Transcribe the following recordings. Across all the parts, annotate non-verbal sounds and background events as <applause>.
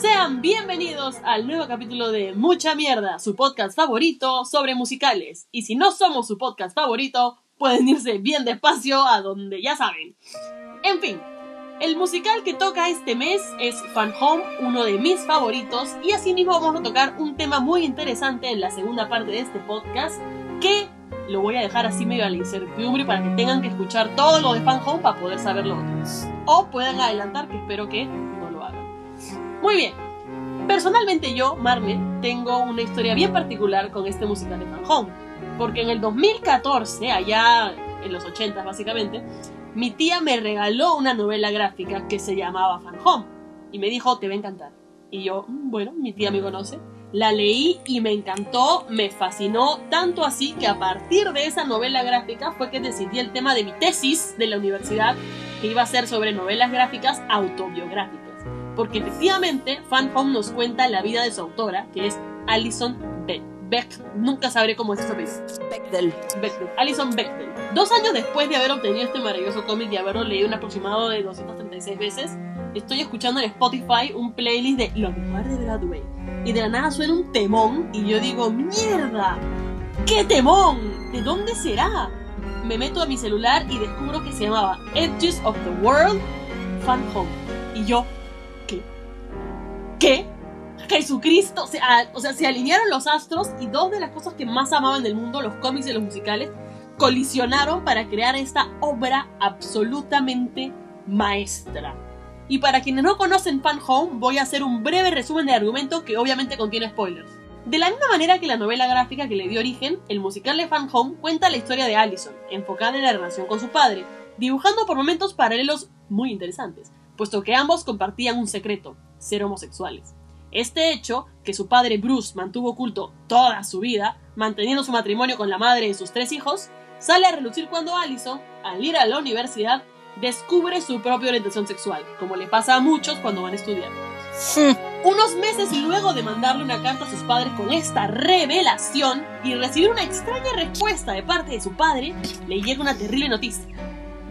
Sean bienvenidos al nuevo capítulo de Mucha Mierda, su podcast favorito sobre musicales. Y si no somos su podcast favorito, pueden irse bien despacio a donde ya saben. En fin, el musical que toca este mes es Fan Home, uno de mis favoritos, y asimismo vamos a tocar un tema muy interesante en la segunda parte de este podcast, que lo voy a dejar así medio a la incertidumbre para que tengan que escuchar todo lo de Fan Home para poder saberlo. O puedan adelantar, que espero que lo. Muy bien. Personalmente yo, Marne, tengo una historia bien particular con este musical de Fan Home. Porque en el 2014, allá en los 80 básicamente, mi tía me regaló una novela gráfica que se llamaba Fan Home. Y me dijo, te va a encantar. Y yo, "Mm, bueno, mi tía me conoce. La leí y me encantó, me fascinó, tanto así que a partir de esa novela gráfica fue que decidí el tema de mi tesis de la universidad, que iba a ser sobre novelas gráficas autobiográficas. Porque efectivamente, Fan Home nos cuenta la vida de su autora, que es Alison Beck. Beck, nunca sabré cómo es su apellido. Bechdel. Bechdel, Alison Bechdel. Dos años después de haber obtenido este maravilloso cómic y haberlo leído un aproximado de 236 veces, estoy escuchando en Spotify un playlist de lo mejor de Broadway. Y de la nada suena un temón y yo digo, ¡mierda! ¡Qué temón! ¿De dónde será? Me meto a mi celular y descubro que se llamaba Edges of the World Fan Home. Y yo. ¿Qué? Jesucristo, o sea, se alinearon los astros y dos de las cosas que más amaban del mundo, los cómics y los musicales, colisionaron para crear esta obra absolutamente maestra. Y para quienes no conocen Fan Home, voy a hacer un breve resumen de argumento que obviamente contiene spoilers. De la misma manera que la novela gráfica que le dio origen, el musical de Fan Home cuenta la historia de Allison, enfocada en la relación con su padre, dibujando por momentos paralelos muy interesantes, puesto que ambos compartían un secreto, ser homosexuales. Este hecho, que su padre Bruce mantuvo oculto toda su vida, manteniendo su matrimonio con la madre de sus tres hijos, sale a relucir cuando Allison, al ir a la universidad, descubre su propia orientación sexual, como le pasa a muchos cuando van a estudiar. Unos meses luego de mandarle una carta a sus padres con esta revelación y recibir una extraña respuesta de parte de su padre, le llega una terrible noticia.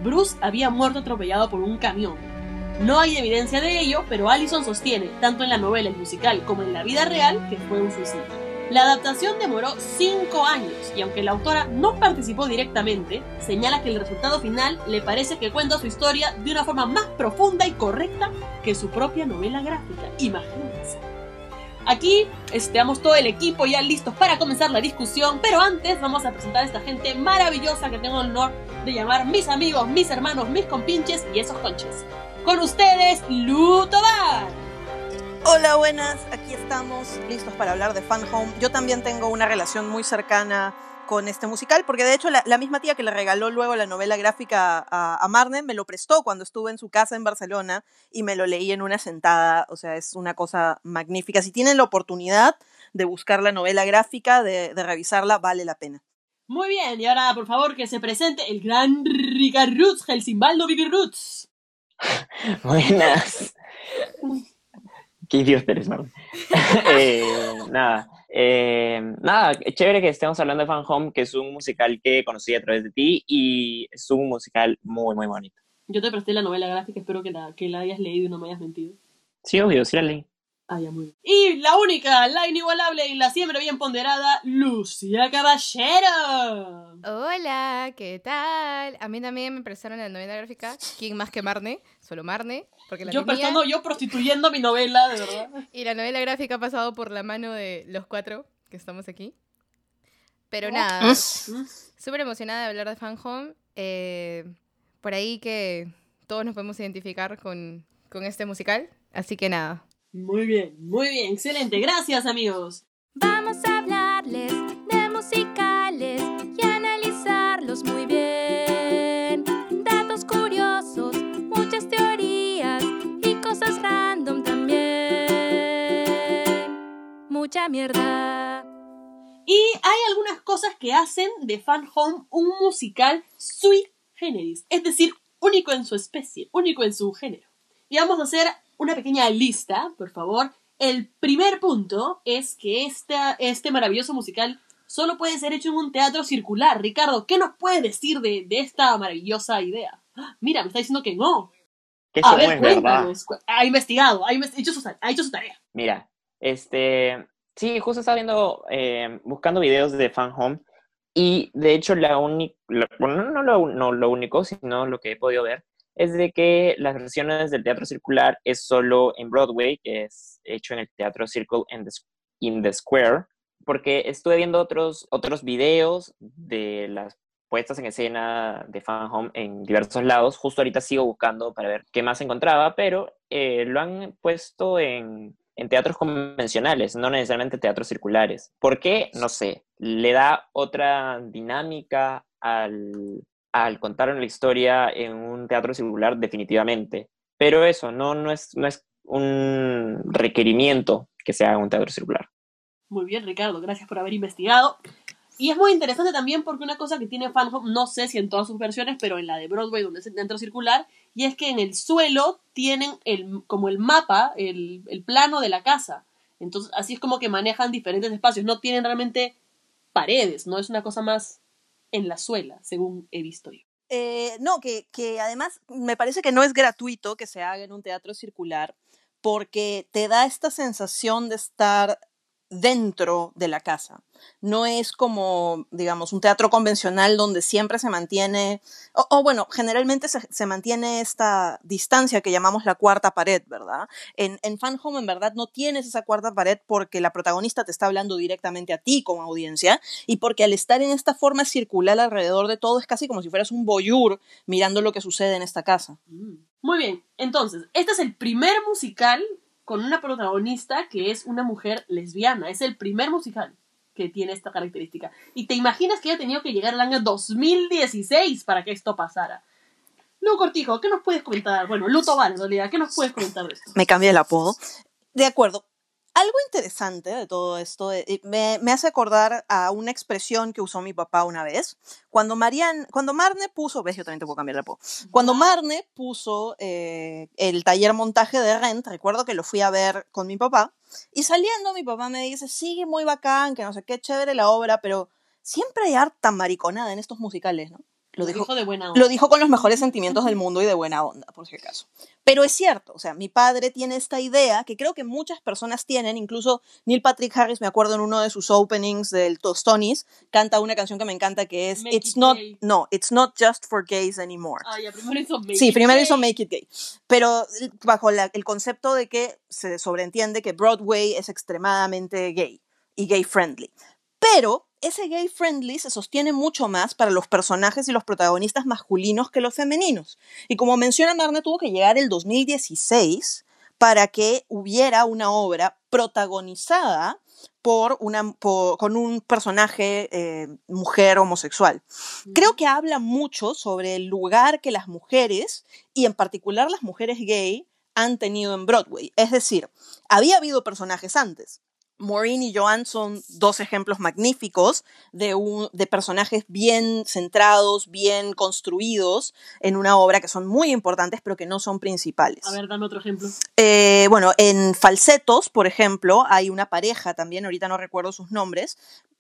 Bruce había muerto atropellado por un camión. No hay evidencia de ello, pero Allison sostiene, tanto en la novela y musical como en la vida real, que fue un suicidio. La adaptación demoró 5 años y aunque la autora no participó directamente, señala que el resultado final le parece que cuenta su historia de una forma más profunda y correcta que su propia novela gráfica. Imagínense. Aquí estamos todo el equipo ya listos para comenzar la discusión, pero antes vamos a presentar a esta gente maravillosa que tengo el honor de llamar mis amigos, mis hermanos, mis compinches y esos conches. Con ustedes, Lutobar. Hola, buenas. Aquí estamos listos para hablar de Fan Home. Yo también tengo una relación muy cercana con este musical, porque de hecho la, la misma tía que le regaló luego la novela gráfica a, a, Marne me lo prestó cuando estuve en su casa en Barcelona y me lo leí en una sentada. O sea, es una cosa magnífica. Si tienen la oportunidad de buscar la novela gráfica, de, de revisarla, vale la pena. Muy bien, y ahora por favor que se presente el gran Ricard Roots, Helsimbaldo Vivi Roots. <laughs> Buenas. Qué idiota eres, Marlon. <laughs> eh, nada, eh, nada, chévere que estemos hablando de Fan Home, que es un musical que conocí a través de ti y es un musical muy, muy bonito. Yo te presté la novela gráfica, espero que la, que la hayas leído y no me hayas mentido. Sí, obvio, sí la leí. Ah, ya, muy bien. Y la única, la inigualable y la siempre bien ponderada, Lucía Caballero. Hola, ¿qué tal? A mí también me prestaron la novela gráfica. ¿Quién más que Marne? Solo Marne. Porque la yo tenía. prestando, yo prostituyendo mi novela, de verdad. <laughs> Y la novela gráfica ha pasado por la mano de los cuatro que estamos aquí. Pero Oh. nada, súper emocionada de hablar de Fan Home. Eh, por ahí que todos nos podemos identificar con, con este musical. Así que nada. Muy bien, muy bien, excelente. Gracias, amigos. Vamos a hablarles de musicales y analizarlos muy bien. Datos curiosos, muchas teorías y cosas random también. Mucha mierda. Y hay algunas cosas que hacen de Fan Home un musical sui generis, es decir, único en su especie, único en su género. Y vamos a hacer una pequeña lista, por favor. El primer punto es que esta, este maravilloso musical solo puede ser hecho en un teatro circular. Ricardo, ¿qué nos puedes decir de, de esta maravillosa idea? ¡Ah! Mira, me está diciendo que no. Que A eso no es verdad. Ha investigado, ha, hecho su, ha hecho su tarea. Mira, este, sí, justo estaba viendo, eh, buscando videos de Fan Home y de hecho la única, bueno, no, lo, no lo único, sino lo que he podido ver es de que las versiones del teatro circular es solo en Broadway, es hecho en el teatro Circle in the, in the Square, porque estuve viendo otros, otros videos de las puestas en escena de Fan Home en diversos lados. Justo ahorita sigo buscando para ver qué más encontraba, pero eh, lo han puesto en, en teatros convencionales, no necesariamente teatros circulares. ¿Por qué? No sé. Le da otra dinámica al, al contar una historia en un teatro circular, definitivamente. Pero eso, no, no, es, no es un requerimiento que se haga un teatro circular. Muy bien, Ricardo, gracias por haber investigado. Y es muy interesante también porque una cosa que tiene Fan Home, no sé si en todas sus versiones, pero en la de Broadway, donde es el teatro circular, y es que en el suelo tienen el, como el mapa, el, el plano de la casa. Entonces, así es como que manejan diferentes espacios. No tienen realmente paredes, no es una cosa más en la suela, según he visto yo. Eh, no, que, que además me parece que no es gratuito que se haga en un teatro circular porque te da esta sensación de estar dentro de la casa. No es como, digamos, un teatro convencional donde siempre se mantiene, o, bueno, generalmente se, se, mantiene esta distancia que llamamos la cuarta pared, ¿verdad? En, en Fan Home en verdad no tienes esa cuarta pared porque la protagonista te está hablando directamente a ti como audiencia y porque al estar en esta forma circular alrededor de todo es casi como si fueras un voyeur mirando lo que sucede en esta casa. Muy bien, entonces, este es el primer musical con una protagonista que es una mujer lesbiana. Es el primer musical que tiene esta característica. Y te imaginas que haya tenido que llegar al año 2016 para que esto pasara. Lu Cortijo, ¿qué nos puedes comentar? Bueno, Lu Tobar, en realidad, ¿qué nos puedes comentar de esto? Me cambié el apodo. De acuerdo. Algo interesante de todo esto eh, me, me, hace acordar a una expresión que usó mi papá una vez. Cuando, Marian, cuando Marne puso, ves, yo también te puedo cambiar el apodo. Cuando Marne puso eh, el taller montaje de Rent, recuerdo que lo fui a ver con mi papá, y saliendo mi papá me dice, sigue muy bacán, que no sé qué chévere la obra, pero siempre hay harta mariconada en estos musicales, ¿no? Lo, dijo, dijo, de buena onda. Lo dijo con los mejores sentimientos del mundo y de buena onda, por si acaso. Pero es cierto, o sea, mi padre tiene esta idea que creo que muchas personas tienen, incluso Neil Patrick Harris, me acuerdo en uno de sus openings del Tostonis, canta una canción que me encanta que es Make It's it not gay. no, it's not just for gays anymore. Ah, ya, primero hizo Make Sí, It primero Gay. hizo Make It Gay. Pero bajo la- el concepto de que se sobreentiende que Broadway es extremadamente gay y gay friendly. Pero ese gay friendly se sostiene mucho más para los personajes y los protagonistas masculinos que los femeninos. Y como menciona Marne, tuvo que llegar el 2016 para que hubiera una obra protagonizada por una, por- con un personaje eh, mujer homosexual. Creo que habla mucho sobre el lugar que las mujeres, y en particular las mujeres gay, han tenido en Broadway. Es decir, había habido personajes antes. Maureen y Joanne son dos ejemplos magníficos de, un, de personajes bien centrados, bien construidos en una obra que son muy importantes, pero que no son principales. A ver, dame otro ejemplo. Eh, bueno, en Falsetos, por ejemplo, hay una pareja también, ahorita no recuerdo sus nombres,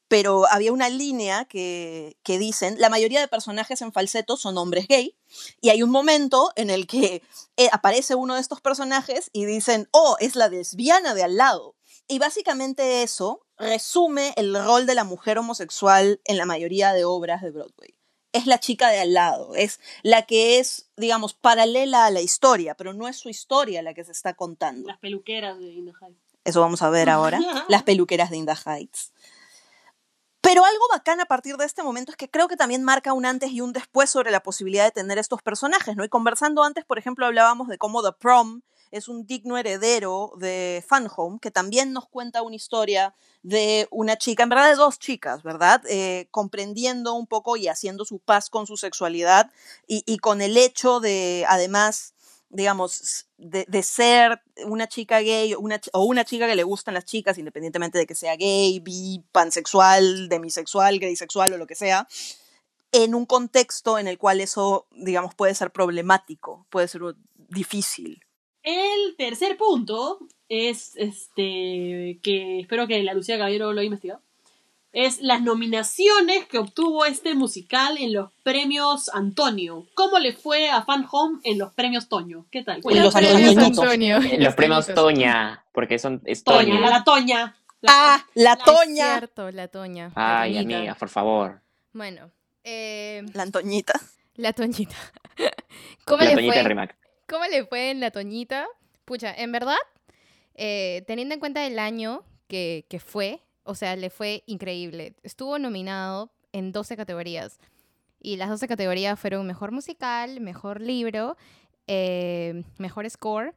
pero había una línea que, que dicen, la mayoría de personajes en Falsetos son hombres gay, y hay un momento en el que eh, aparece uno de estos personajes y dicen, oh, es la lesbiana de al lado. Y básicamente eso resume el rol de la mujer homosexual en la mayoría de obras de Broadway. Es la chica de al lado, es la que es, digamos, paralela a la historia, pero no es su historia la que se está contando. Las peluqueras de In the Heights. Eso vamos a ver ahora, <laughs> las peluqueras de Inda Heights. Pero algo bacán a partir de este momento es que creo que también marca un antes y un después sobre la posibilidad de tener estos personajes, ¿no? Y conversando antes, por ejemplo, hablábamos de cómo The Prom es un digno heredero de Fun Home, que también nos cuenta una historia de una chica, en verdad de dos chicas, ¿verdad? Eh, comprendiendo un poco y haciendo su paz con su sexualidad y, y con el hecho de, además, digamos, de, de ser una chica gay una, o una chica que le gustan las chicas, independientemente de que sea gay, bi, pansexual, demisexual, gaysexual o lo que sea, en un contexto en el cual eso, digamos, puede ser problemático, puede ser difícil. El tercer punto es este que espero que la Lucía Caballero lo haya investigado. es las nominaciones que obtuvo este musical en los premios Antonio. ¿Cómo le fue a Fan Home en los premios Toño? ¿Qué tal? Y los Premios. Antonio. Eh, Los premios. Toña, porque son es Toña, Toña. la Toña. La- Ah, la Es Toña. cierto, la Toña. Ay, amiga, por favor. Bueno, eh, La Antoñita. la Toñita. <laughs> ¿Cómo La le Toñita de fue? Rimac. ¿Cómo le fue en la Toñita? Pucha, en verdad, eh, teniendo en cuenta el año que, que fue, o sea, le fue increíble. Estuvo nominado en 12 categorías. Y las 12 categorías fueron mejor musical, mejor libro, eh, mejor score,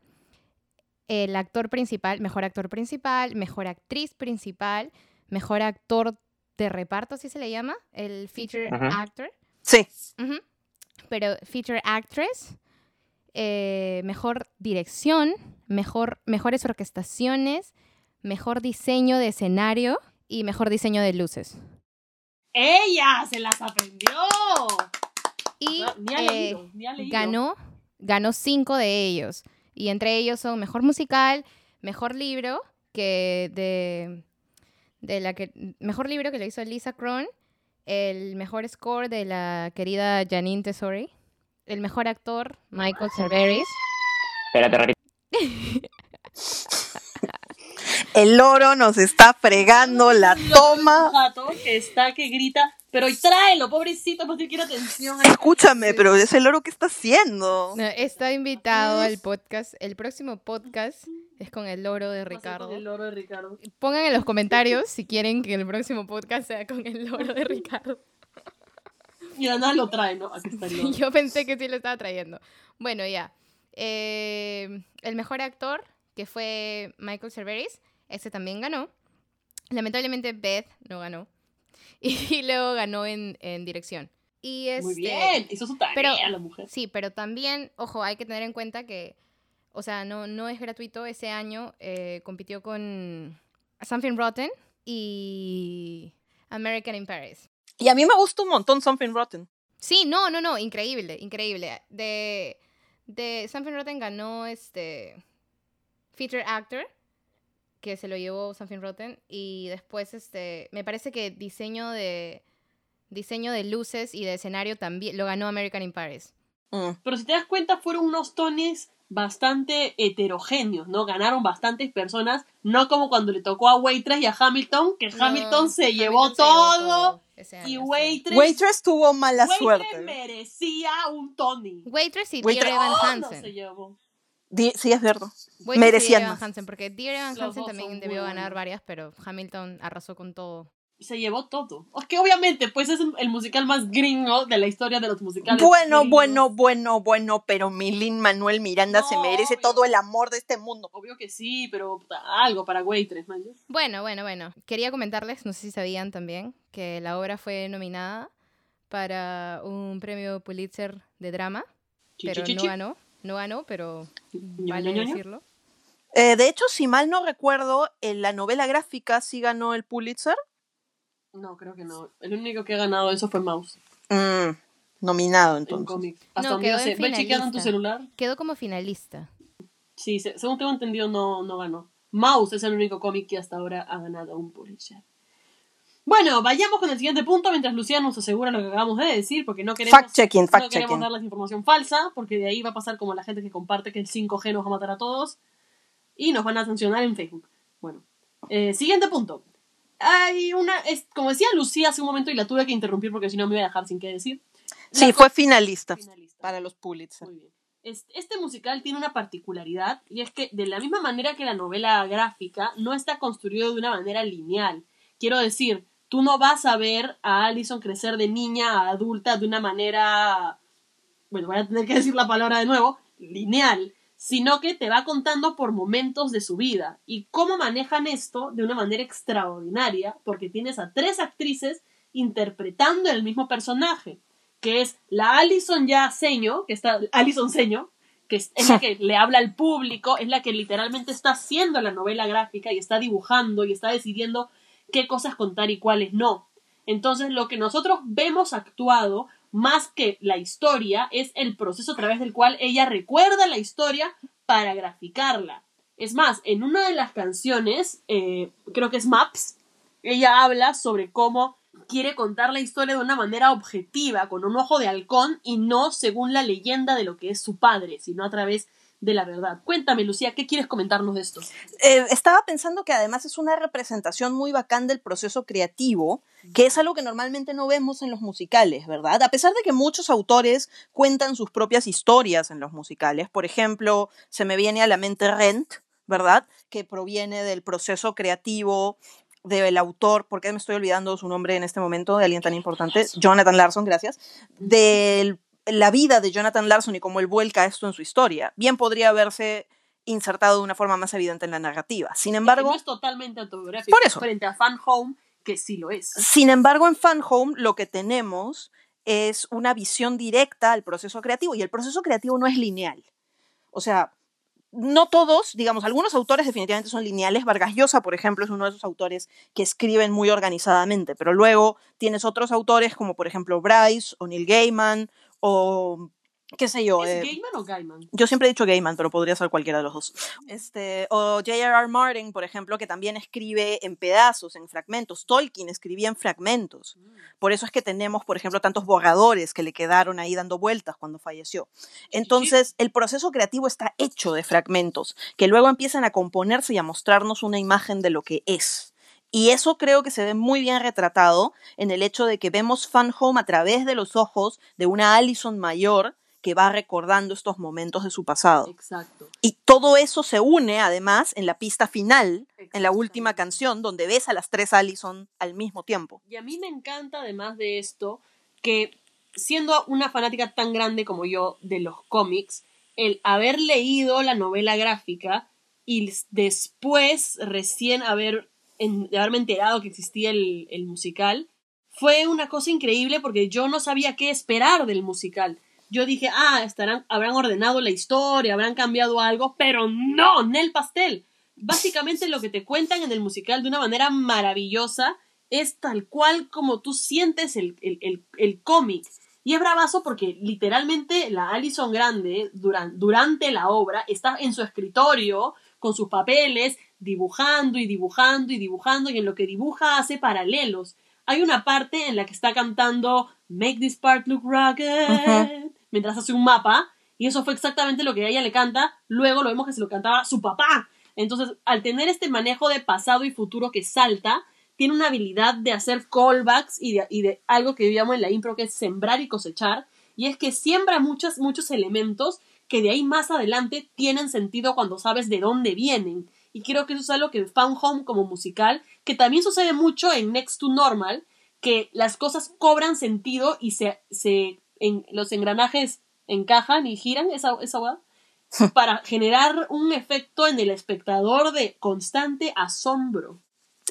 el actor principal, mejor actor principal, mejor actriz principal, mejor actor de reparto, así se le llama, el feature actor. Sí. Pero feature actress, eh, mejor dirección, mejor, mejores orquestaciones, mejor diseño de escenario y mejor diseño de luces. ¡Ella se las aprendió! Y No, ni ha eh, ni ha ganó, ganó cinco de ellos. Y entre ellos son mejor musical, mejor libro, que de, de la que mejor libro que lo hizo Lisa Cron, el mejor score de la querida Janine Tesori, el mejor actor Michael Cerveris. Espérate, repite. <laughs> El loro nos está fregando la Un toma. gato que está que grita, pero tráelo, pobrecito, si quiere atención. Escúchame, pero ese loro que está haciendo. No, Está invitado al podcast. El próximo podcast es con el loro de Ricardo. con El loro de Ricardo. Pongan en los comentarios si quieren que el próximo podcast sea con el loro de Ricardo. Y de nada lo trae, ¿no? Aquí está el. Yo pensé que sí lo estaba trayendo. Bueno, ya. Eh, el mejor actor, que fue Michael Cerveris, ese también ganó. Lamentablemente Beth no ganó. <laughs> Y luego ganó en, en dirección. Y este, Muy bien, hizo su tarea pero- la mujer. Sí, pero también, ojo, hay que tener en cuenta que, o sea, no, no es gratuito. Ese año eh, compitió con Something Rotten y American in Paris. Y a mí me gusta un montón Something Rotten. Sí, no, no, no, increíble, increíble. De, de Something Rotten ganó este Feature Actor, que se lo llevó Something Rotten, y después este, me parece que diseño de diseño de luces y de escenario también lo ganó American in Paris. Mm. Pero si te das cuenta, fueron unos tones bastante heterogéneos, ¿no? Ganaron bastantes personas, no como cuando le tocó a Waitress y a Hamilton, que No, Hamilton se Hamilton llevó se todo ese y año, sí. Waitress, Waitress tuvo mala Waitress suerte. merecía un Tony. Waitress y Waitress- Dear Evan No Hansen. se llevó. Sí, es verdad. Waitress y merecían Dear Evan más. Hansen, porque Dear Evan Los Hansen también debió ganar varias, pero Hamilton arrasó con todo. Se llevó todo. Es que obviamente, pues es el musical más gringo de la historia de los musicales. Bueno, gringos. bueno, bueno, bueno, pero Milin Manuel Miranda se merece obvio. todo el amor de este mundo. Obvio que sí, pero algo para Waitress, man. Bueno, bueno, bueno. Quería comentarles, no sé si sabían también, que la obra fue nominada para un premio Pulitzer de drama, Chi, pero chi, no chi. ganó. No ganó, pero vale ño, ño, ño. decirlo. Eh, de hecho, si mal no recuerdo, en la novela gráfica sí ganó el Pulitzer. No, creo que no. El único que ha ganado eso fue Mouse Mm, nominado en entonces. cómics. Hasta No, donde yo quedó sé. en ¿Ve chequeando en tu celular? Quedó como finalista. Sí, se- según tengo entendido, no, no ganó. Mouse es el único cómic que hasta ahora ha ganado un Pulitzer. Bueno, vayamos con el siguiente punto mientras Lucía nos asegura lo que acabamos de decir, porque no queremos, Fact checking, no fact queremos checking. darles información falsa, porque de ahí va a pasar como la gente que comparte que el 5G nos va a matar a todos y nos van a sancionar en Facebook. Bueno, eh, siguiente punto. Hay una, es, como decía Lucía hace un momento y la tuve que interrumpir porque si no me iba a dejar sin qué decir. Sí, La fue finalista finalista. para los Pulitzer. Muy bien. Es- Este musical tiene una particularidad y es que de la misma manera que la novela gráfica no está construido de una manera lineal. Quiero decir, tú no vas a ver a Allison crecer de niña a adulta de una manera, bueno, voy a tener que decir la palabra de nuevo, lineal, sino que te va contando por momentos de su vida. ¿Y cómo manejan esto de una manera extraordinaria? Porque tienes a tres actrices interpretando el mismo personaje que es la Alison ya seño, que está, Alison seño, que es, es la que le habla al público, es la que literalmente está haciendo la novela gráfica y está dibujando y está decidiendo qué cosas contar y cuáles no. Entonces, lo que nosotros vemos actuado, más que la historia, es el proceso a través del cual ella recuerda la historia para graficarla. Es más, en una de las canciones, eh, creo que es Maps, ella habla sobre cómo quiere contar la historia de una manera objetiva, con un ojo de halcón y no según la leyenda de lo que es su padre, sino a través de la verdad. Cuéntame, Lucía, ¿qué quieres comentarnos de esto? Eh, estaba pensando que además es una representación muy bacán del proceso creativo, que es algo que normalmente no vemos en los musicales, ¿verdad? A pesar de que muchos autores cuentan sus propias historias en los musicales. Por ejemplo, se me viene a la mente Rent, ¿verdad? Que proviene del proceso creativo del autor, ¿por qué me estoy olvidando su nombre en este momento de alguien tan importante? Jonathan Larson, gracias. De la vida de Jonathan Larson y cómo él vuelca esto en su historia. Bien podría haberse insertado de una forma más evidente en la narrativa. Sin Que embargo, no es totalmente autobiográfico. Por eso. Frente a Fan Home, que sí lo es. sin embargo, en Fan Home lo que tenemos es una visión directa al proceso creativo y el proceso creativo no es lineal. O sea, no todos, digamos, algunos autores definitivamente son lineales. Vargas Llosa, por ejemplo, es uno de esos autores que escriben muy organizadamente, pero luego tienes otros autores como, por ejemplo, Bryce o Neil Gaiman o qué sé yo. ¿Es eh, Gaiman o Gaiman? yo siempre he dicho Gaiman, pero podría ser cualquiera de los dos. Este, o J.R.R. Martin, por ejemplo, que también escribe en pedazos, en fragmentos. Tolkien escribía en fragmentos. Por eso es que tenemos, por ejemplo, tantos borradores que le quedaron ahí dando vueltas cuando falleció. Entonces, el proceso creativo está hecho de fragmentos, que luego empiezan a componerse y a mostrarnos una imagen de lo que es. Y eso creo que se ve muy bien retratado en el hecho de que vemos Fan Home a través de los ojos de una Allison mayor que va recordando estos momentos de su pasado. Exacto. Y todo eso se une además en la pista final, en la última canción, donde ves a las tres Allison al mismo tiempo. Y a mí me encanta, además de esto, que siendo una fanática tan grande como yo de los cómics, el haber leído la novela gráfica y después recién haber, de haberme enterado que existía el, el musical, fue una cosa increíble porque yo no sabía qué esperar del musical. Yo dije, ah, estarán, habrán ordenado la historia, habrán cambiado algo, pero no, Nel Pastel. Básicamente lo que te cuentan en el musical de una manera maravillosa es tal cual como tú sientes el, el, el, el cómic. Y es bravazo porque literalmente la Alison Grande duran- durante la obra está en su escritorio con sus papeles dibujando y dibujando y dibujando y en lo que dibuja hace paralelos. Hay una parte en la que está cantando Make this part look rugged mientras hace un mapa y eso fue exactamente lo que a ella le canta. Luego lo vemos que se lo cantaba su papá. Entonces, al tener este manejo de pasado y futuro que salta, tiene una habilidad de hacer callbacks y de, y de algo que llamo en la impro que es sembrar y cosechar. Y es que siembra muchos, muchos elementos que de ahí más adelante tienen sentido cuando sabes de dónde vienen. Y creo que eso es algo que Found Home como musical, que también sucede mucho en Next to Normal, que las cosas cobran sentido y se, se en, los engranajes encajan y giran esa, esa hueá, <laughs> para generar un efecto en el espectador de constante asombro.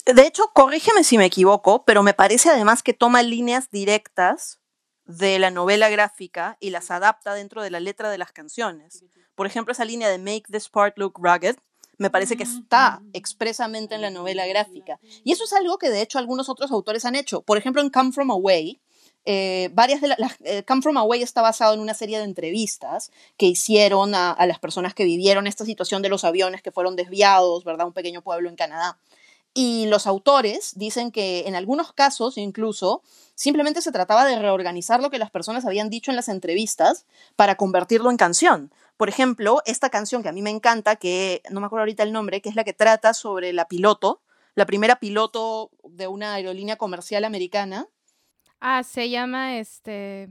De hecho, corrígeme si me equivoco, pero me parece además que toma líneas directas de la novela gráfica y las adapta dentro de la letra de las canciones. Por ejemplo, esa línea de Make this part look rugged, me parece que está expresamente en la novela gráfica. Y eso es algo que de hecho algunos otros autores han hecho. Por ejemplo, en Come From Away, eh, varias de la- las eh, Come From Away está basado en una serie de entrevistas que hicieron a, a las personas que vivieron esta situación de los aviones que fueron desviados, ¿verdad? Un pequeño pueblo en Canadá. Y los autores dicen que en algunos casos incluso simplemente se trataba de reorganizar lo que las personas habían dicho en las entrevistas para convertirlo en canción. Por ejemplo, esta canción que a mí me encanta, que no me acuerdo ahorita el nombre, que es la que trata sobre la piloto, la primera piloto de una aerolínea comercial americana. Ah, se llama este.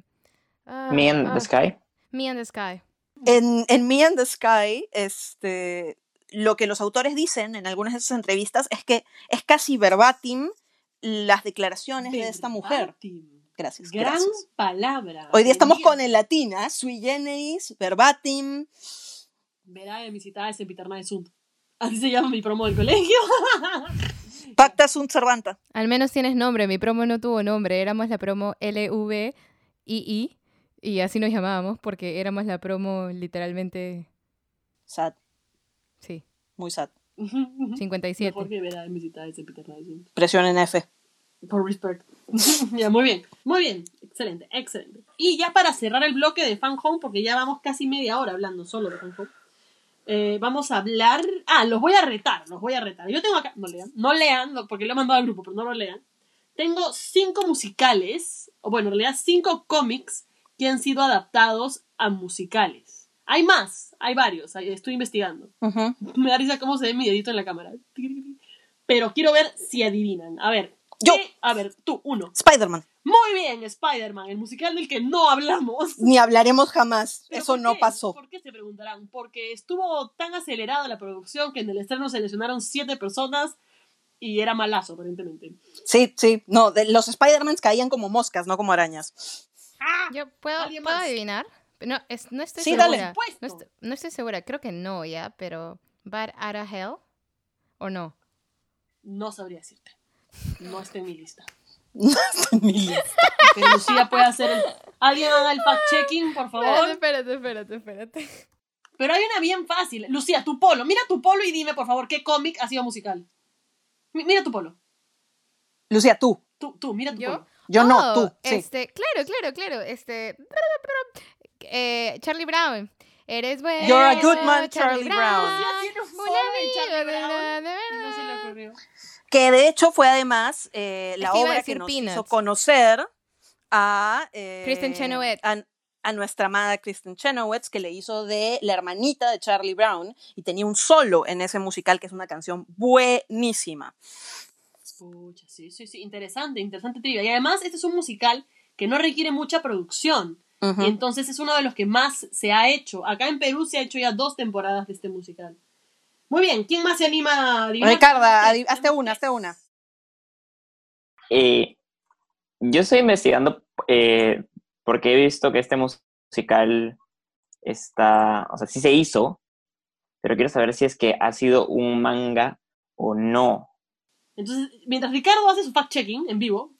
ah, Me and ah, the Sky. Me and the Sky. En, en Me and the Sky, este, lo que los autores dicen en algunas de esas entrevistas es que es casi verbatim las declaraciones de esta mujer. Gracias. Gran gracias. palabra. Hoy día estamos con el latina, sui generis, verbatim. Verá en mis citadas en Peter Sunt. Así se llama mi promo del colegio. <laughs> Pacta sunt servanta. Al menos tienes nombre. Mi promo no tuvo nombre. Éramos la promo LVII. Y así nos llamábamos porque éramos la promo literalmente. Sad, Sí, muy sad. <laughs> 57. Mejor que verá en mis citadas en Peter Sunt. Presión en F. Por respect. <laughs> ya, muy bien. Muy bien. Excelente, excelente. Y ya para cerrar el bloque de Fan Home, porque ya vamos casi media hora hablando solo de Fan Home. Eh, vamos a hablar. Ah, los voy a retar, los voy a retar. Yo tengo acá. No lean, no lean, porque lo he mandado al grupo, pero no lo lean. Tengo cinco musicales, o bueno, en realidad cinco cómics que han sido adaptados a musicales. Hay más, hay varios, estoy investigando. Ujú. Me da risa cómo se ve mi dedito en la cámara. Pero quiero ver si adivinan. A ver. Yo. ¿qué? A ver, tú, uno. Spider-Man. Muy bien, Spider-Man, el musical del que no hablamos. Ni hablaremos jamás. ¿Pero Eso no pasó. ¿Por qué se preguntarán? Porque estuvo tan acelerada la producción que en el estreno se lesionaron siete personas y era malazo, aparentemente. Sí, sí. No, de- los Spider-Mans caían como moscas, no como arañas. Yo puedo, ¿Alguien ¿puedo adivinar. No, es- no estoy Sí, segura. dale. No, est- no estoy segura. Creo que no, ya, pero Bad Out of Hell o no. No sabría decirte. No está en mi lista. <laughs> No está en mi lista. Que Lucía puede hacer el... Alguien haga el fact-checking, por favor. espérate, espérate, espérate. Pero hay una bien fácil. Lucía, tu polo. Mira tu polo y dime, por favor, qué cómic ha sido musical. Mi- mira tu polo. Lucía, tú. Tú, tú, mira tu ¿Yo? polo. Yo no, Oh, tú. Sí. Este, claro, claro, claro. Este. eh, Charlie Brown. Eres bueno. You're a good man, Charlie Brown. Charlie Brown. no se le ocurrió. Que de hecho fue además eh, la obra que nos Peanuts. hizo conocer a, eh, Kristen Chenoweth. a, a nuestra amada Kristen Chenoweth, que le hizo de la hermanita de Charlie Brown y tenía un solo en ese musical que es una canción buenísima. Pucha, sí, sí, sí. Interesante, interesante trivia. Y además, este es un musical que no requiere mucha producción. Ujú. Y entonces es uno de los que más se ha hecho. Acá en Perú se ha hecho ya dos temporadas de este musical. Muy bien, ¿quién más se anima a adivinar? Ricarda, adi- hazte una, hazte una. Eh, yo estoy investigando eh, porque he visto que este musical está, o sea, sí se hizo, pero quiero saber si es que ha sido un manga o no. Entonces, mientras Ricardo hace su fact-checking en vivo,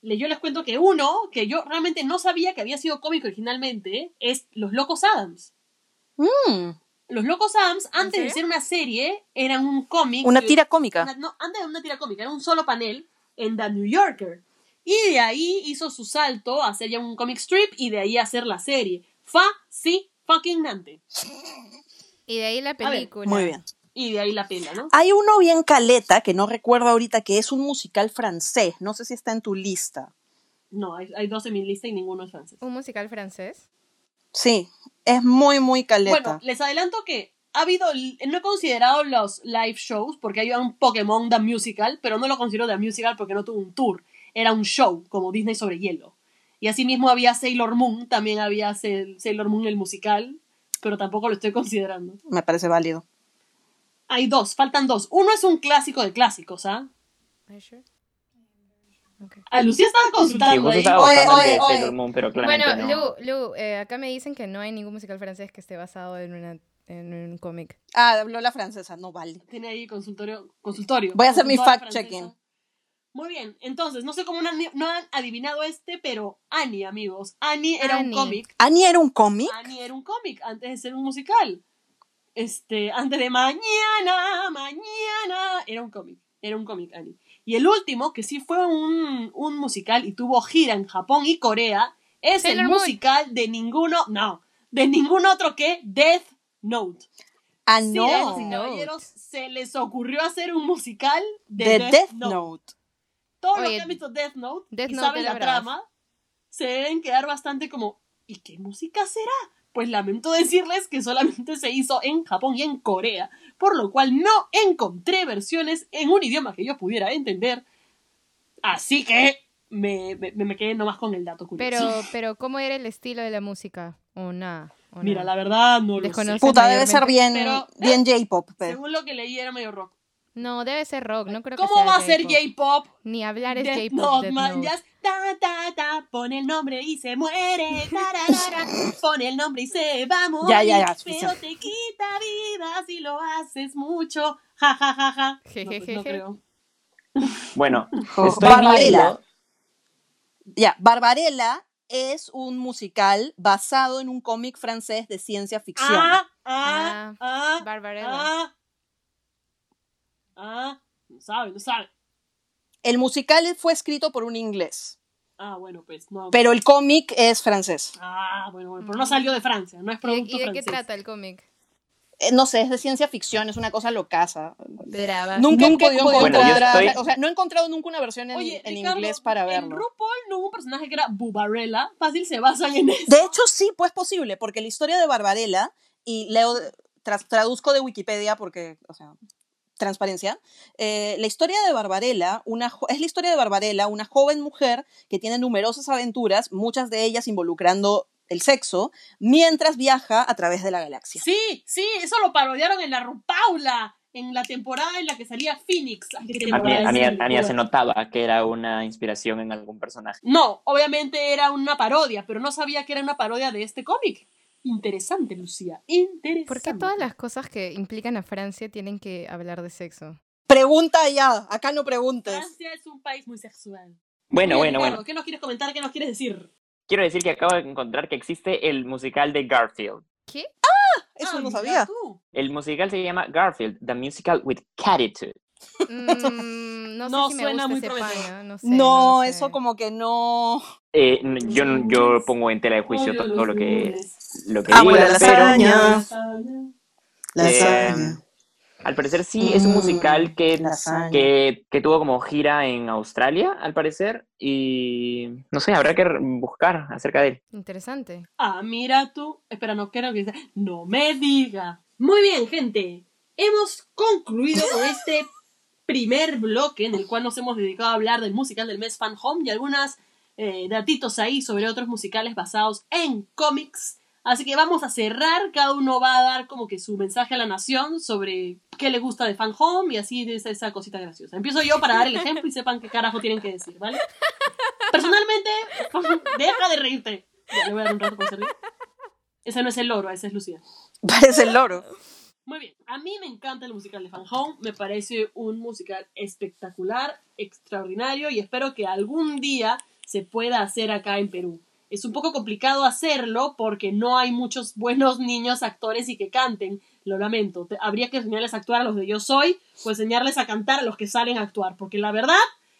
yo les cuento que uno, que yo realmente no sabía que había sido cómico originalmente, es Los Locos Adams. Mm, Los Locos Adams, antes de ser una serie, eran un cómic. una que- tira cómica. una- no, antes de una tira cómica, era un solo panel en The New Yorker. Y de ahí hizo su salto a hacer ya un comic strip y de ahí a hacer la serie. Fa, sí, fucking nante. <laughs> Y de ahí la ver, película. Muy bien. Y de ahí la pela, ¿no? Hay uno bien caleta que no recuerdo ahorita que es un musical francés. No sé si está en tu lista. No, hay, hay dos en mi lista y ninguno es francés. Un musical francés. Sí, es muy, muy caleta. Bueno, les adelanto que ha habido, no he considerado los live shows porque hay un Pokémon The Musical, pero no lo considero The Musical porque no tuvo un tour, era un show como Disney sobre hielo. Y asimismo había Sailor Moon, también había Sail- Sailor Moon el musical, pero tampoco lo estoy considerando. Me parece válido. Hay dos, faltan dos. Uno es un clásico de clásicos, ¿ah? Are you sure? Ok. A Lucía estaba Sí, consultando ahí. estaba Oye, oye, oye. Sailor Moon, pero Bueno, no. Lu, Lu, eh, acá me dicen que no hay ningún musical francés que esté basado en, una, en un cómic. Ah, habló la francesa, no vale. Tiene ahí consultorio. consultorio Voy a hacer mi fact-checking. Muy bien, entonces, no sé cómo no han, no han adivinado este, pero Annie, amigos. Annie era un Annie. cómic. ¿Annie era un cómic? Annie era un cómic antes de ser un musical. Este, antes de mañana, mañana, era un cómic. Era un cómic, Annie. Y el último, que sí fue un, un musical y tuvo gira en Japón y Corea, es Sailor el Moon. musical de ninguno, no, de ningún otro que Death Note. Ah, Sí, no. caballeros, se les ocurrió hacer un musical de, De Death, Death Note. Note. Todos los que han visto Death Note Death y Note saben la trama, se deben quedar bastante como, ¿y qué música será? Pues lamento decirles que solamente se hizo en Japón y en Corea, por lo cual no encontré versiones en un idioma que yo pudiera entender. Así que me, me, me quedé nomás con el dato curioso. Pero, <laughs> pero ¿cómo era el estilo de la música? O nada. Mira, la verdad no lo sé. Puta, debe ser bien, Pero- bien J-pop. <laughs> Según lo que leí era medio rock. No, debe ser rock. No creo que ¿Cómo sea va a ser J-pop. Ni hablar es J-pop. Death man, Note. ta, ta, ta, pone el nombre y se muere, <laughs> tararara, pone el nombre y se va a morir, Ya, ya, ya, pero te quita vida si lo haces mucho, ja, ja, ja, ja. <laughs> No, pues, no Jejeje. creo. <laughs> Bueno, estoy Barbarella. Ya, Barbarella es un musical basado en un cómic francés de ciencia ficción. Ah, ah, ah, Barbarella. ah, ah, no sabe, no sabe. El musical fue escrito por un inglés, Ah, bueno, pues, no. pero el cómic es francés. Ah, bueno, bueno, pero no salió de Francia, no es ¿Y, producto y de qué francés. trata el cómic? eh, no sé, es de ciencia ficción, es una cosa locaza. Brava. Nunca, he Nunca he podido encontrar, Bueno, estoy- o sea, no he encontrado nunca una versión en, Oye, en Ricardo, inglés para En verlo. RuPaul no hubo un personaje que era Bubarella. Fácil se basan en eso. De hecho, sí, pues posible, porque la historia de Barbarella, y leo, tras- traduzco de Wikipedia porque, o sea, transparencia, eh, la historia de Barbarella una, es la historia de Barbarella, una joven mujer que tiene numerosas aventuras, muchas de ellas involucrando el sexo, mientras viaja a través de la galaxia. Sí, sí, eso lo parodiaron en la RuPaula. En la temporada en la que salía Phoenix. Ay, qué A mí, temporada a mí- es a mí ya esa? se notaba que era una inspiración en algún personaje. No, obviamente era una parodia, pero no sabía que era una parodia de este cómic. Interesante, Lucía. Interesante. ¿Por qué todas las cosas que implican a Francia tienen que hablar de sexo? Pregunta ya, acá no preguntes. Francia es un país muy sexual. Bueno, bueno, Ricardo, bueno. ¿Qué nos quieres comentar? ¿Qué nos quieres decir? Quiero decir que acabo de encontrar que existe el musical de Garfield. ¿Qué? Eso Ah, no sabía. tú. El musical se llama Garfield, The Musical with Catitude. Mm, no sé si me suena gusta muy ese paño, no sé. No, lo sé. eso como que no. Eh, yo, yo pongo en tela de juicio todo lo que, lo que Amo la digas, pero lasaña. Eh, al parecer sí, es un Mm, musical que, lasaña. que, que tuvo como gira en Australia, al parecer, y no sé, habrá que buscar acerca de él. Interesante. Ah, mira tú. Espera, no quiero que sea. No me diga. Muy bien, gente. Hemos concluido con este primer bloque en el cual nos hemos dedicado a hablar del musical del mes Fan Home y algunas eh, datitos ahí sobre otros musicales basados en cómics. Así que vamos a cerrar. Cada uno va a dar como que su mensaje a la nación sobre qué le gusta de Fan Home y así de esa, cosita graciosa. Empiezo yo para dar el ejemplo y sepan qué carajo tienen que decir, ¿vale? Personalmente, <laughs> deja de reírte. Ya, voy a dar un rato con. Ese no es el loro, ese es Lucía. Parece el loro. Muy bien, a mí me encanta el musical de Fan Home, me parece un musical espectacular, extraordinario y espero que algún día se pueda hacer acá en Perú. Es un poco complicado hacerlo porque no hay muchos buenos niños actores y que canten, lo lamento. Habría que enseñarles a actuar a los de Yo Soy o enseñarles a cantar a los que salen a actuar, porque la verdad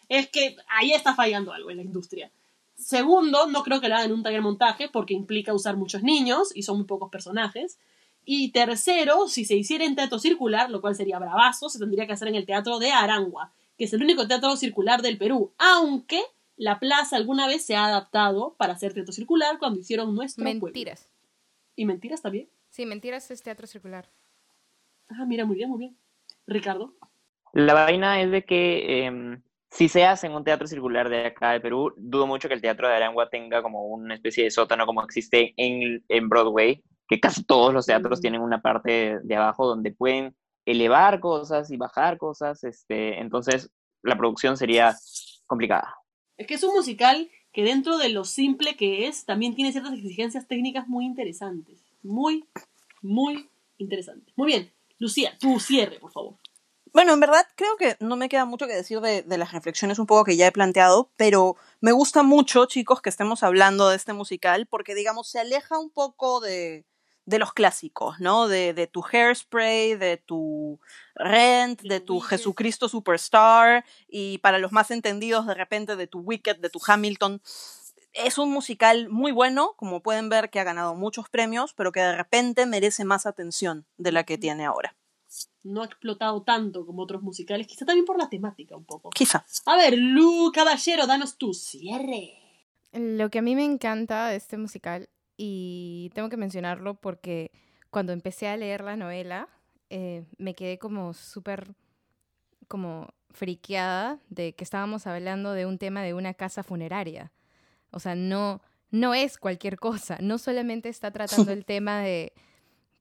es que ahí está fallando algo en la industria. Segundo, no creo que lo hagan en un taller montaje porque implica usar muchos niños y son muy pocos personajes. Y tercero, si se hiciera en teatro circular, lo cual sería bravazo, se tendría que hacer en el teatro de Arangua, que es el único teatro circular del Perú, aunque la plaza alguna vez se ha adaptado para hacer teatro circular cuando hicieron nuestro pueblo. Mentiras. ¿Y mentiras también? Sí, mentiras es teatro circular. Ah, mira, muy bien, muy bien. Ricardo. La vaina es de que em, si se hace en un teatro circular de acá de Perú, dudo mucho que el teatro de Arangua tenga como una especie de sótano como existe en, en Broadway, que casi todos los teatros tienen una parte de abajo donde pueden elevar cosas y bajar cosas, este, entonces la producción sería complicada. Es que es un musical que dentro de lo simple que es, también tiene ciertas exigencias técnicas muy interesantes. Muy, muy interesantes. Muy bien. Lucía, tu cierre, por favor. Bueno, en verdad creo que no me queda mucho que decir de, de las reflexiones un poco que ya he planteado, pero me gusta mucho, chicos, que estemos hablando de este musical, porque digamos, se aleja un poco de, de los clásicos, ¿no? De, de tu Hairspray, de tu Rent, de tu. Jesucristo Superstar, y para los más entendidos, de repente, de tu Wicked, de tu Hamilton. Es un musical muy bueno, como pueden ver que ha ganado muchos premios, pero que de repente merece más atención de la que tiene ahora. No ha explotado tanto como otros musicales, quizá también por la temática un poco. Quizá. A ver, Lu, caballero, danos tu cierre. Lo que a mí me encanta de este musical, y tengo que mencionarlo porque cuando empecé a leer la novela, eh, me quedé como súper como friqueada de que estábamos hablando de un tema de una casa funeraria. O sea, no, no es cualquier cosa. No solamente está tratando el <laughs> tema de,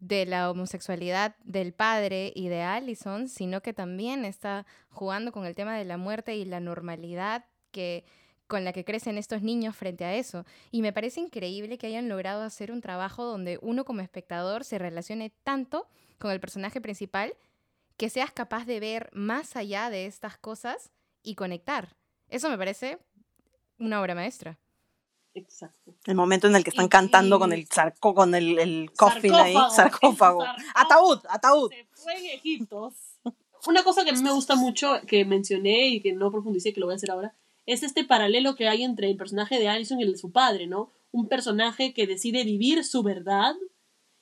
de la homosexualidad del padre y de Allison, sino que también está jugando con el tema de la muerte y la normalidad que con la que crecen estos niños frente a eso. Y me parece increíble que hayan logrado hacer un trabajo donde uno como espectador se relacione tanto con el personaje principal que seas capaz de ver más allá de estas cosas y conectar. Eso me parece una obra maestra. Exacto. El momento en el que están Y- cantando y- con el sarco, con el, el coffin ahí, <laughs> Sarcófago. Ataúd, ataúd. Se fue en Egipto. Una cosa que a mí me gusta mucho, que mencioné y que no profundicé, que lo voy a hacer ahora, es este paralelo que hay entre el personaje de Allison y el de su padre, ¿no? Un personaje que decide vivir su verdad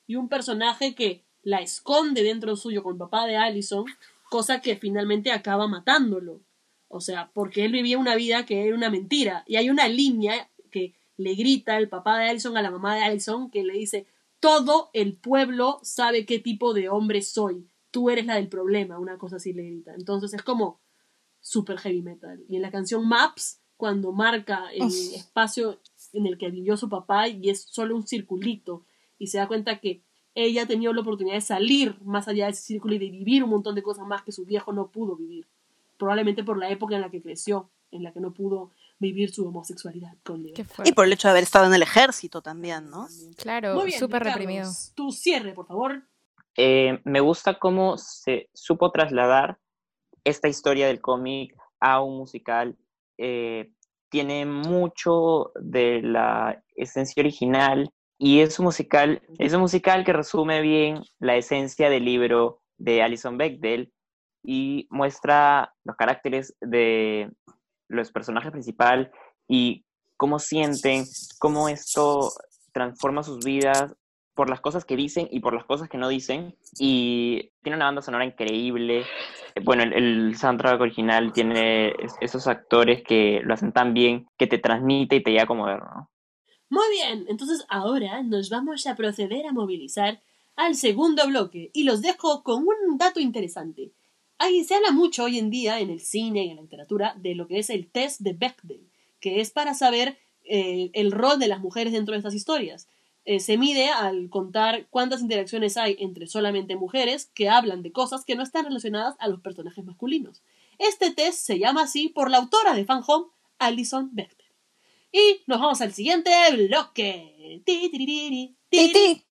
y un personaje que la esconde dentro suyo con el papá de Allison, cosa que finalmente acaba matándolo. O sea, porque él vivía una vida que era una mentira. Y hay una línea que le grita el papá de Allison a la mamá de Allison que le dice, todo el pueblo sabe qué tipo de hombre soy. Tú eres la del problema, una cosa así le grita. Entonces es como super heavy metal. Y en la canción Maps, cuando marca el Uf. espacio en el que vivió su papá y es solo un circulito y se da cuenta que ella ha tenido la oportunidad de salir más allá de ese círculo y de vivir un montón de cosas más que su viejo no pudo vivir. Probablemente por la época en la que creció, en la que no pudo vivir su homosexualidad con. Y por el hecho de haber estado en el ejército también, ¿no? Claro, súper reprimido. Tu cierre, por favor. Eh, me gusta cómo se supo trasladar esta historia del cómic a un musical. Eh, tiene mucho de la esencia original y es un musical, es un musical que resume bien la esencia del libro de Alison Bechdel y muestra los caracteres de los personajes principales y cómo sienten, cómo esto transforma sus vidas por las cosas que dicen y por las cosas que no dicen. Y tiene una banda sonora increíble. Bueno, el, soundtrack original tiene es- esos actores que lo hacen tan bien que te transmite y te llega como ver, ¿no? Muy bien, entonces ahora nos vamos a proceder a movilizar al segundo bloque y los dejo con un dato interesante. Ahí se habla mucho hoy en día en el cine y en la literatura de lo que es el test de Bechdel, que es para saber eh, el rol de las mujeres dentro de estas historias. Eh, se mide al contar cuántas interacciones hay entre solamente mujeres que hablan de cosas que no están relacionadas a los personajes masculinos. Este test se llama así por la autora de Fan Home, Alison Bechdel. Y nos vamos al siguiente bloque. Ti, ti, ti,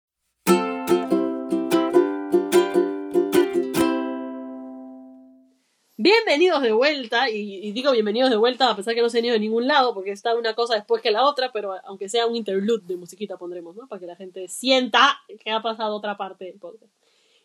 Bienvenidos de vuelta, y, digo bienvenidos de vuelta a pesar que no se han ido de ningún lado, porque está una cosa después que la otra, pero aunque sea un interlude de musiquita pondremos, ¿no? Para que la gente sienta que ha pasado otra parte del podcast.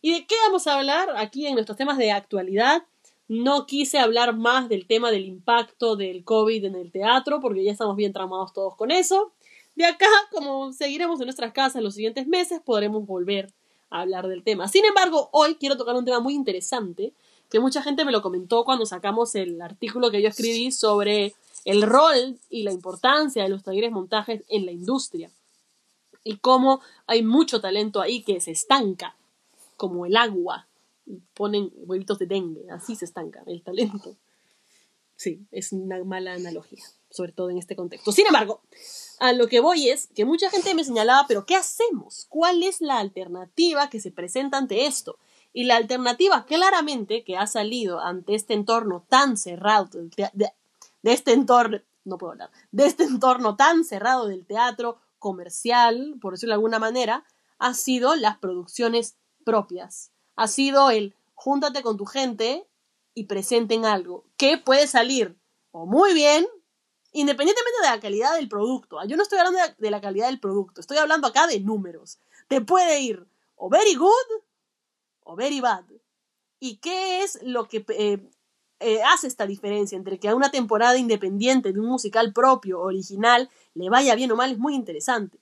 ¿Y de qué vamos a hablar aquí en nuestros temas de actualidad? No quise hablar más del tema del impacto del COVID en el teatro, porque ya estamos bien tramados todos con eso. De acá, como seguiremos en nuestras casas los siguientes meses, podremos volver a hablar del tema. Sin embargo, hoy quiero tocar un tema muy interesante, que mucha gente me lo comentó cuando sacamos el artículo que yo escribí sobre el rol y la importancia de los talleres montajes en la industria. Y cómo hay mucho talento ahí que se estanca, como el agua. Y ponen huevitos de dengue, así se estanca el talento. Sí, es una mala analogía, sobre todo en este contexto. Sin embargo, a lo que voy es que mucha gente me señalaba, pero ¿qué hacemos? ¿Cuál es la alternativa que se presenta ante esto? Y la alternativa claramente que ha salido ante este entorno tan cerrado, de, de- este entorno, no puedo hablar, de este entorno tan cerrado del teatro comercial, por decirlo de alguna manera, ha sido las producciones propias. Ha sido el júntate con tu gente y presenten algo que puede salir o muy bien, independientemente de la calidad del producto. Yo no estoy hablando de la calidad del producto, estoy hablando acá de números. Te puede ir o very good o very bad. ¿Y qué es lo que eh, eh, hace esta diferencia entre que a una temporada independiente de un musical propio, original, le vaya bien o mal? Es muy interesante.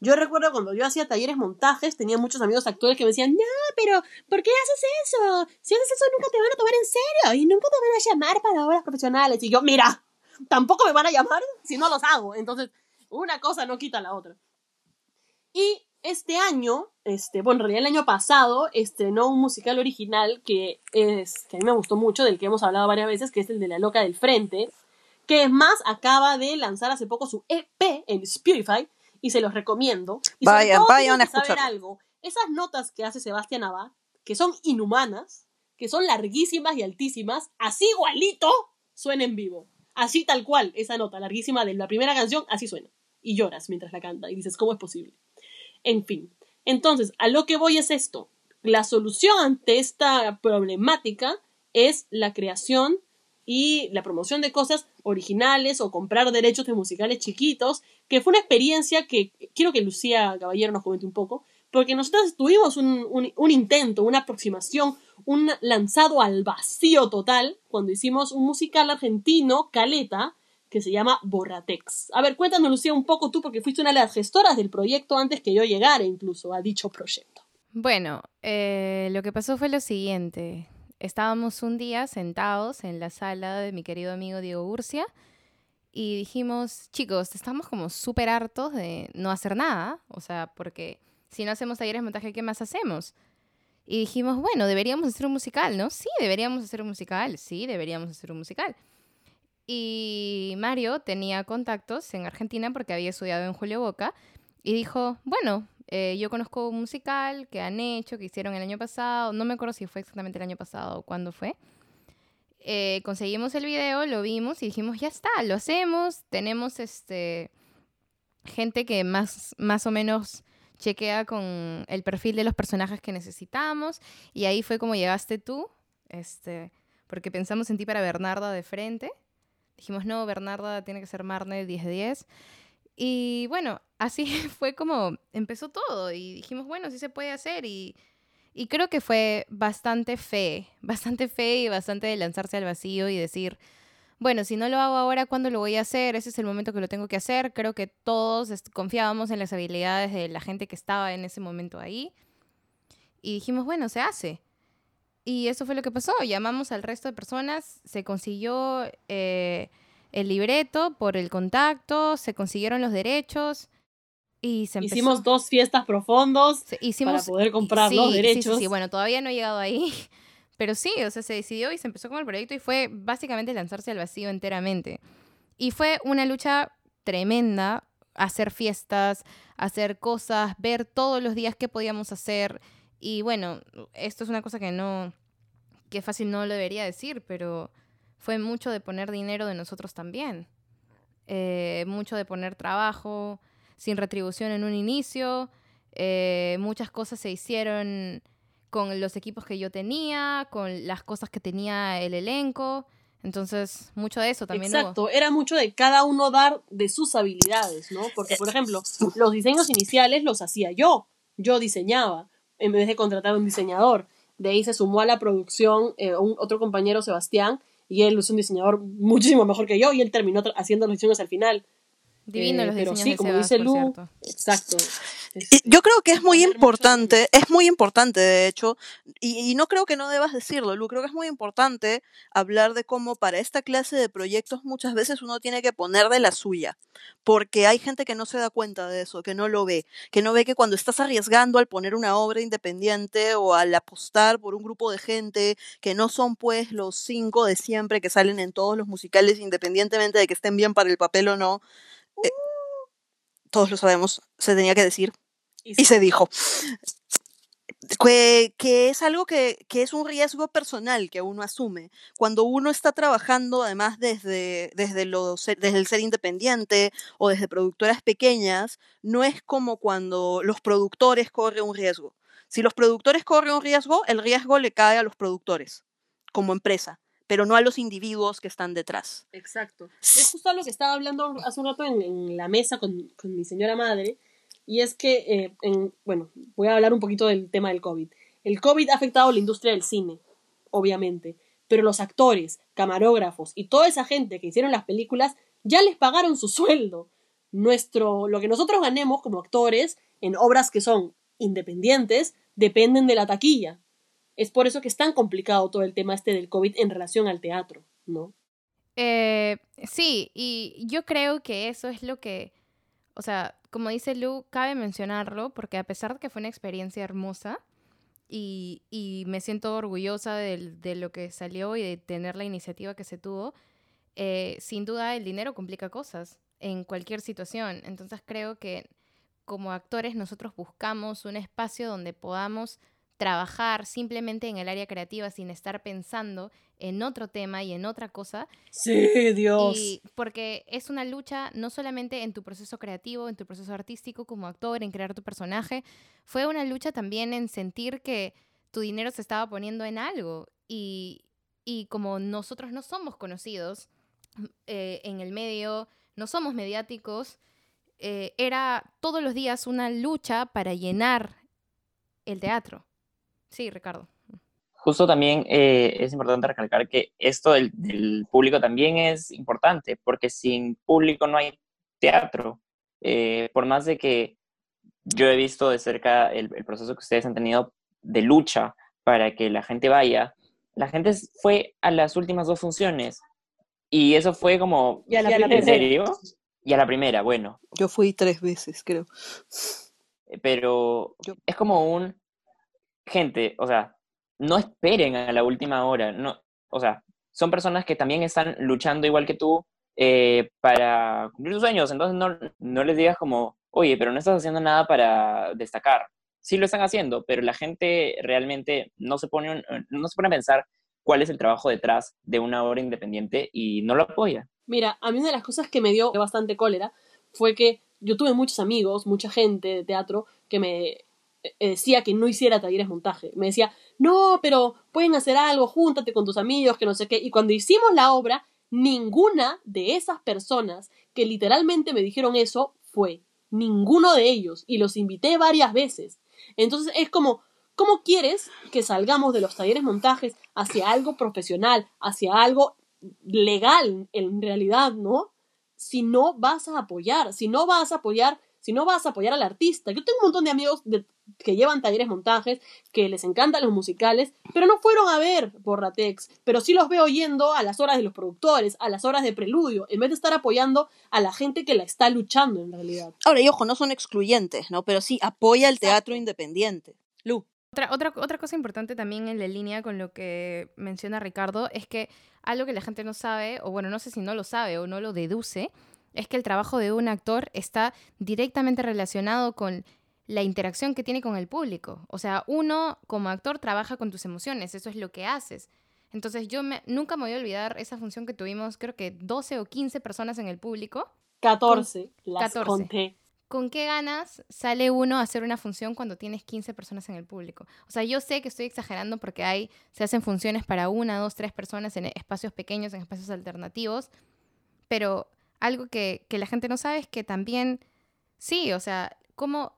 Yo recuerdo cuando yo hacía talleres montajes, tenía muchos amigos actores que me decían, no, pero ¿por qué haces eso? Si haces eso nunca te van a tomar en serio y nunca te van a llamar para obras profesionales. Y yo, mira, tampoco me van a llamar si no los hago. Entonces, una cosa no quita la otra. Y este año, este, bueno, en realidad el año pasado, estrenó un musical original que es, que a mí me gustó mucho, del que hemos hablado varias veces, que es el de La Loca del Frente, que es más, acaba de lanzar hace poco su EP en Spotify, y se los recomiendo. Y Vayan, vayan a algo. Esas notas que hace Sebastián Abad, que son inhumanas, que son larguísimas y altísimas, así igualito suena en vivo. Así tal cual, esa nota larguísima de la primera canción, así suena. Y lloras mientras la canta y dices, ¿cómo es posible? En fin. Entonces, a lo que voy es esto. La solución ante esta problemática es la creación y la promoción de cosas originales o comprar derechos de musicales chiquitos, que fue una experiencia que quiero que Lucía Caballero nos comente un poco, porque nosotros tuvimos un, un- un intento, una aproximación, un lanzado al vacío total cuando hicimos un musical argentino, Caleta, que se llama Borratex. A ver, cuéntanos, Lucía, un poco tú, porque fuiste una de las gestoras del proyecto antes que yo llegara incluso a dicho proyecto. Bueno, eh, lo que pasó fue lo siguiente. Estábamos un día sentados en la sala de mi querido amigo Diego Urcia y dijimos, chicos, estamos como súper hartos de no hacer nada, o sea, porque si no hacemos talleres de montaje, ¿qué más hacemos? Y dijimos, bueno, deberíamos hacer un musical, ¿no? Sí, deberíamos hacer un musical, sí, deberíamos hacer un musical. Y Mario tenía contactos en Argentina porque había estudiado en Julio Boca y dijo, bueno, eh, yo conozco un musical que han hecho, que hicieron el año pasado, no me acuerdo si fue exactamente el año pasado o cuándo fue. Eh, conseguimos el video, lo vimos y dijimos, ya está, lo hacemos, tenemos este gente que más, más o menos chequea con el perfil de los personajes que necesitamos y ahí fue como llegaste tú, este, porque pensamos en ti para Bernarda de frente. Dijimos, no, Bernarda tiene que ser Marne 10 de 10. Y bueno, así <laughs> fue como empezó todo y dijimos, bueno, sí se puede hacer y, y creo que fue bastante fe, <laughs> bastante fe y bastante de lanzarse al vacío y decir, bueno, si no lo hago ahora, ¿cuándo lo voy a hacer? Ese es el momento que lo tengo que hacer. Creo que todos confiábamos en las habilidades de la gente que estaba en ese momento ahí. Y dijimos, bueno, se hace. Y eso fue lo que pasó. Llamamos al resto de personas, se consiguió eh, el libreto por el contacto, se consiguieron los derechos y se empezó. Hicimos dos fiestas profundos hicimos, para poder comprar sí, los sí, derechos. Sí, bueno, todavía no he llegado ahí. <laughs> Pero sí, o sea, se decidió y se empezó con el proyecto y fue básicamente lanzarse al vacío enteramente. Y fue una lucha tremenda, hacer fiestas, hacer cosas, ver todos los días qué podíamos hacer. Y bueno, esto es una cosa que no, que fácil no lo debería decir, pero fue mucho de poner dinero de nosotros también. Eh, mucho de poner trabajo sin retribución en un inicio. Eh, muchas cosas se hicieron con los equipos que yo tenía, con las cosas que tenía el elenco. Entonces, mucho de eso también. Exacto, era mucho de cada uno dar de sus habilidades, ¿no? Porque, por ejemplo, los diseños iniciales los hacía yo, yo diseñaba, en vez de contratar a un diseñador. De ahí se sumó a la producción eh, un, otro compañero, Sebastián, y él es un diseñador muchísimo mejor que yo, y él terminó haciendo los diseños al final. Divino Eh, los pero diseños sí, de como Sebas, dice Lu, exacto. Y Yo creo que es muy importante, es muy importante de hecho, y, y no creo que no debas decirlo, Lu, creo que es muy importante hablar de cómo para esta clase de proyectos muchas veces uno tiene que poner de la suya, porque hay gente que no se da cuenta de eso, que no lo ve, que no ve que cuando estás arriesgando al poner una obra independiente o al apostar por un grupo de gente que no son pues los cinco de siempre que salen en todos los musicales independientemente de que estén bien para el papel o no, eh, todos lo sabemos, se tenía que decir y se dijo que, que es algo que, que es un riesgo personal que uno asume. Cuando uno está trabajando, además desde, desde, lo ser- desde el ser independiente o desde productoras pequeñas, no es como cuando los productores corren un riesgo. Si los productores corren un riesgo, el riesgo le cae a los productores como empresa, pero no a los individuos que están detrás. Exacto. Es justo lo que estaba hablando hace un rato en, en la mesa con, con mi señora madre, y es que, eh, en- bueno, voy a hablar un poquito del tema del COVID. El COVID ha afectado la industria del cine, obviamente, pero los actores, camarógrafos y toda esa gente que hicieron las películas ya les pagaron su sueldo. Nuestro, lo que nosotros ganemos como actores en obras que son independientes dependen de la taquilla. Es por eso que es tan complicado todo el tema este del COVID en relación al teatro, ¿no? Eh, sí, y yo creo que eso es lo que, o sea, como dice Lu, cabe mencionarlo porque a pesar de que fue una experiencia hermosa y, y me siento orgullosa de, lo que salió y de tener la iniciativa que se tuvo, eh, sin duda el dinero complica cosas en cualquier situación. Entonces creo que como actores nosotros buscamos un espacio donde podamos trabajar simplemente en el área creativa sin estar pensando en otro tema y en otra cosa, Sí, Dios. y porque es una lucha no solamente en tu proceso creativo, en tu proceso artístico como actor, en crear tu personaje, fue una lucha también en sentir que tu dinero se estaba poniendo en algo. Y, y como nosotros no somos conocidos eh, en el medio, no somos mediáticos, eh, era todos los días una lucha para llenar el teatro. Sí, Ricardo. Justo también eh, es importante recalcar que esto del, del público también es importante, porque sin público no hay teatro. Eh, por más de que yo he visto de cerca el, el proceso que ustedes han tenido de lucha para que la gente vaya. La gente fue a las últimas dos funciones y eso fue como, Y a la Y a la ¿en primera. serio? Y a la primera, bueno, Yo fui tres veces, creo. pero Yo- es como un, gente, o sea, no esperen a la última hora, no, o sea, son personas que también están luchando igual que tú eh, para cumplir sus sueños, entonces no, no les digas como, oye, pero no estás haciendo nada para destacar. Sí lo están haciendo, pero la gente realmente no se pone, no se a pensar cuál es el trabajo detrás de una obra independiente y no lo apoya. Mira, a mí una de las cosas que me dio bastante cólera fue que yo tuve muchos amigos, mucha gente de teatro que me decía que no hiciera talleres montaje. Me decía, no, pero pueden hacer algo, júntate con tus amigos, que no sé qué. Y cuando hicimos la obra, ninguna de esas personas que literalmente me dijeron eso fue. Ninguno de ellos. Y los invité varias veces. Entonces es como, ¿cómo quieres que salgamos de los talleres montajes hacia algo profesional, hacia algo legal en realidad, ¿no? Si no vas a apoyar, si no vas a apoyar, si no vas a apoyar al artista. Yo tengo un montón de amigos de- que llevan talleres montajes, que les encantan los musicales, pero no fueron a ver Borratex, pero sí los veo yendo a las horas de los productores, a las horas de preludio, en vez de estar apoyando a la gente que la está luchando en realidad. Ahora, y ojo, no son excluyentes, ¿no? Pero sí apoya el teatro independiente. Lu. Otra, otra, otra cosa importante también en la línea con lo que menciona Ricardo es que algo que la gente no sabe, o bueno, no sé si no lo sabe o no lo deduce, es que el trabajo de un actor está directamente relacionado con la interacción que tiene con el público. O sea, uno como actor trabaja con tus emociones, eso es lo que haces. Entonces yo me- nunca me voy a olvidar esa función que tuvimos, creo que 12 o 15 personas en el público. 14, las 14. conté. ¿Con qué ganas sale uno a hacer una función cuando tienes 15 personas en el público? O sea, yo sé que estoy exagerando porque hay, se hacen funciones para una, dos, tres personas en espacios pequeños, en espacios alternativos, pero algo que, que la gente no sabe es que también, sí, o sea, ¿cómo,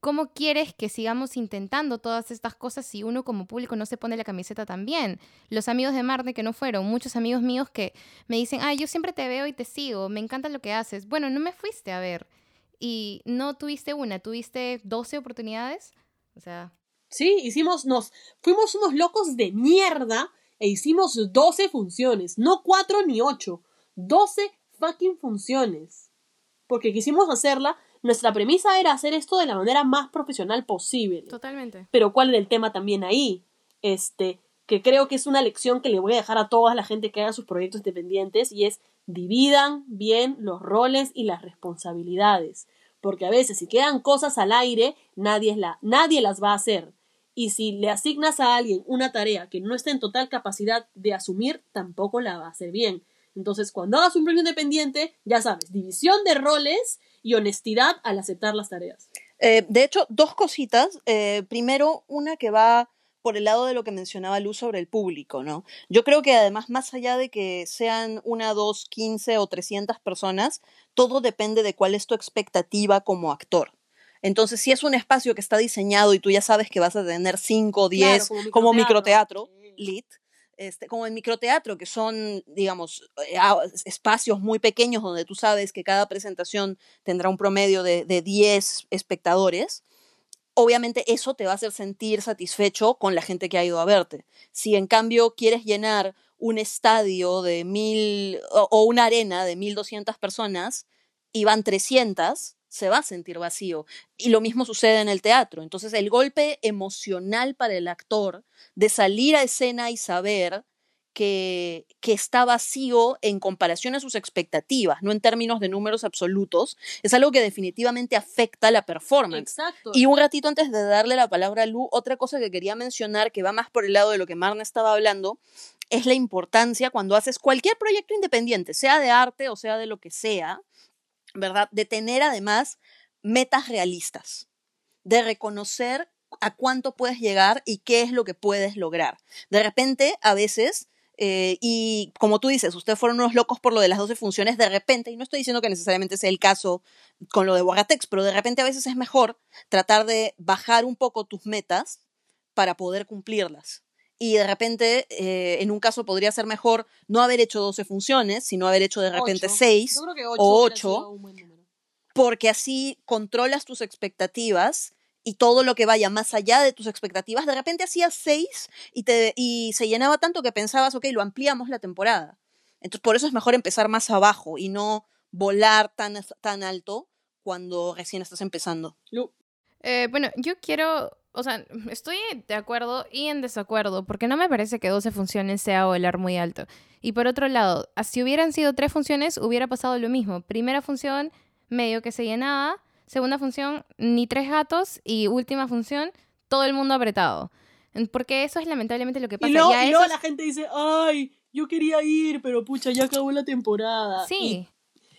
¿cómo quieres que sigamos intentando todas estas cosas si uno como público no se pone la camiseta también? Los amigos de Marte que no fueron, muchos amigos míos que me dicen, ah, yo siempre te veo y te sigo, me encanta lo que haces. Bueno, no me fuiste a ver y no tuviste una, tuviste 12 oportunidades. O sea, Sí, hicimos, nos fuimos unos locos de mierda e hicimos 12 funciones, no 4 ni 8, 12 fucking funciones. Porque quisimos hacerla, nuestra premisa era hacer esto de la manera más profesional posible. totalmente. Pero ¿cuál era el tema también ahí? Este, que creo que es una lección que le voy a dejar a toda la gente que haga sus proyectos independientes y es dividan bien los roles y las responsabilidades. Porque a veces si quedan cosas al aire, nadie, es la, nadie las va a hacer. Y si le asignas a alguien una tarea que no está en total capacidad de asumir, tampoco la va a hacer bien. Entonces, cuando hagas un proyecto independiente, ya sabes, división de roles y honestidad al aceptar las tareas. Eh, de hecho, dos cositas. Eh, primero, una que va por el lado de lo que mencionaba Luz sobre el público, ¿no? Yo creo que además, más allá de que sean una, dos, quince o trescientas personas, todo depende de cuál es tu expectativa como actor. Entonces, si es un espacio que está diseñado y tú ya sabes que vas a tener cinco o diez como como microteatro. microteatro, Sí. lit, este, como en microteatro, que son, digamos, eh, espacios muy pequeños donde tú sabes que cada presentación tendrá un promedio de, de 10 espectadores, obviamente eso te va a hacer sentir satisfecho con la gente que ha ido a verte. Si en cambio quieres llenar un estadio de mil o, o una arena de 1200 personas y van 300, se va a sentir vacío. Y lo mismo sucede en el teatro. Entonces el golpe emocional para el actor de salir a escena y saber que, que está vacío en comparación a sus expectativas, no en términos de números absolutos, es algo que definitivamente afecta la performance. Exacto. Y un ratito antes de darle la palabra a Lu, otra cosa que quería mencionar, que va más por el lado de lo que Marna estaba hablando, es la importancia cuando haces cualquier proyecto independiente, sea de arte o sea de lo que sea, ¿verdad? De tener además metas realistas, de reconocer a cuánto puedes llegar y qué es lo que puedes lograr. De repente, a veces, eh, y como tú dices, ustedes fueron unos locos por lo de las 12 funciones, de repente, y no estoy diciendo que necesariamente sea el caso con lo de Bogatex, pero de repente a veces es mejor tratar de bajar un poco tus metas para poder cumplirlas. Y de repente, eh, en un caso podría ser mejor no haber hecho 12 funciones, sino haber hecho de repente Ocho. 6 Yo creo que ocho o hubiera 8, sido un buen número. porque así controlas tus expectativas y todo lo que vaya más allá de tus expectativas, de repente hacías seis y, te, y se llenaba tanto que pensabas, ok, lo ampliamos la temporada. Entonces, por eso es mejor empezar más abajo y no volar tan, tan alto cuando recién estás empezando. Lu, Eh, bueno, yo quiero, o sea, <laughs> estoy de acuerdo y en desacuerdo, porque no me parece que 12 funciones sea volar muy alto. Y por otro lado, ah, si hubieran sido tres funciones, hubiera pasado lo mismo. Primera función, medio que se llenaba. Segunda función, ni tres gatos. Y última función, todo el mundo apretado. Porque eso es lamentablemente lo que pasa. y luego, y esos- la gente dice, ay, yo quería ir, pero pucha, ya acabó la temporada. Sí. Y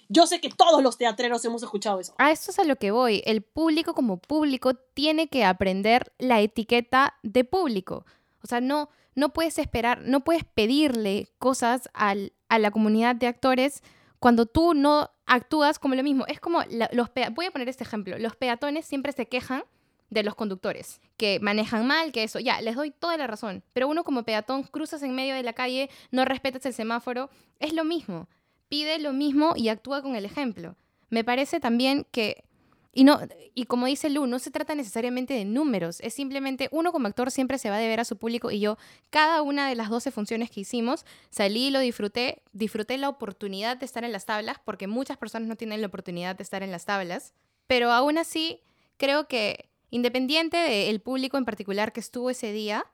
yo sé que todos los teatreros hemos escuchado eso. A esto es a lo que voy. El público como público tiene que aprender la etiqueta de público. O sea, no, no puedes esperar, no puedes pedirle cosas al- a la comunidad de actores cuando tú no actúas como lo mismo. Es como los voy a poner este ejemplo. Los peatones siempre se quejan de los conductores, que manejan mal, que eso, ya, les doy toda la razón. Pero uno como peatón cruzas en medio de la calle, no respetas el semáforo, es lo mismo. Pide lo mismo y actúa con el ejemplo. Me parece también que y no y como dice Lu, no se trata necesariamente de números, es simplemente uno como actor siempre se va a deber a su público y yo cada una de las 12 funciones que hicimos salí y lo disfruté, disfruté la oportunidad de estar en las tablas porque muchas personas no tienen la oportunidad de estar en las tablas, pero aún así creo que independiente del público en particular que estuvo ese día,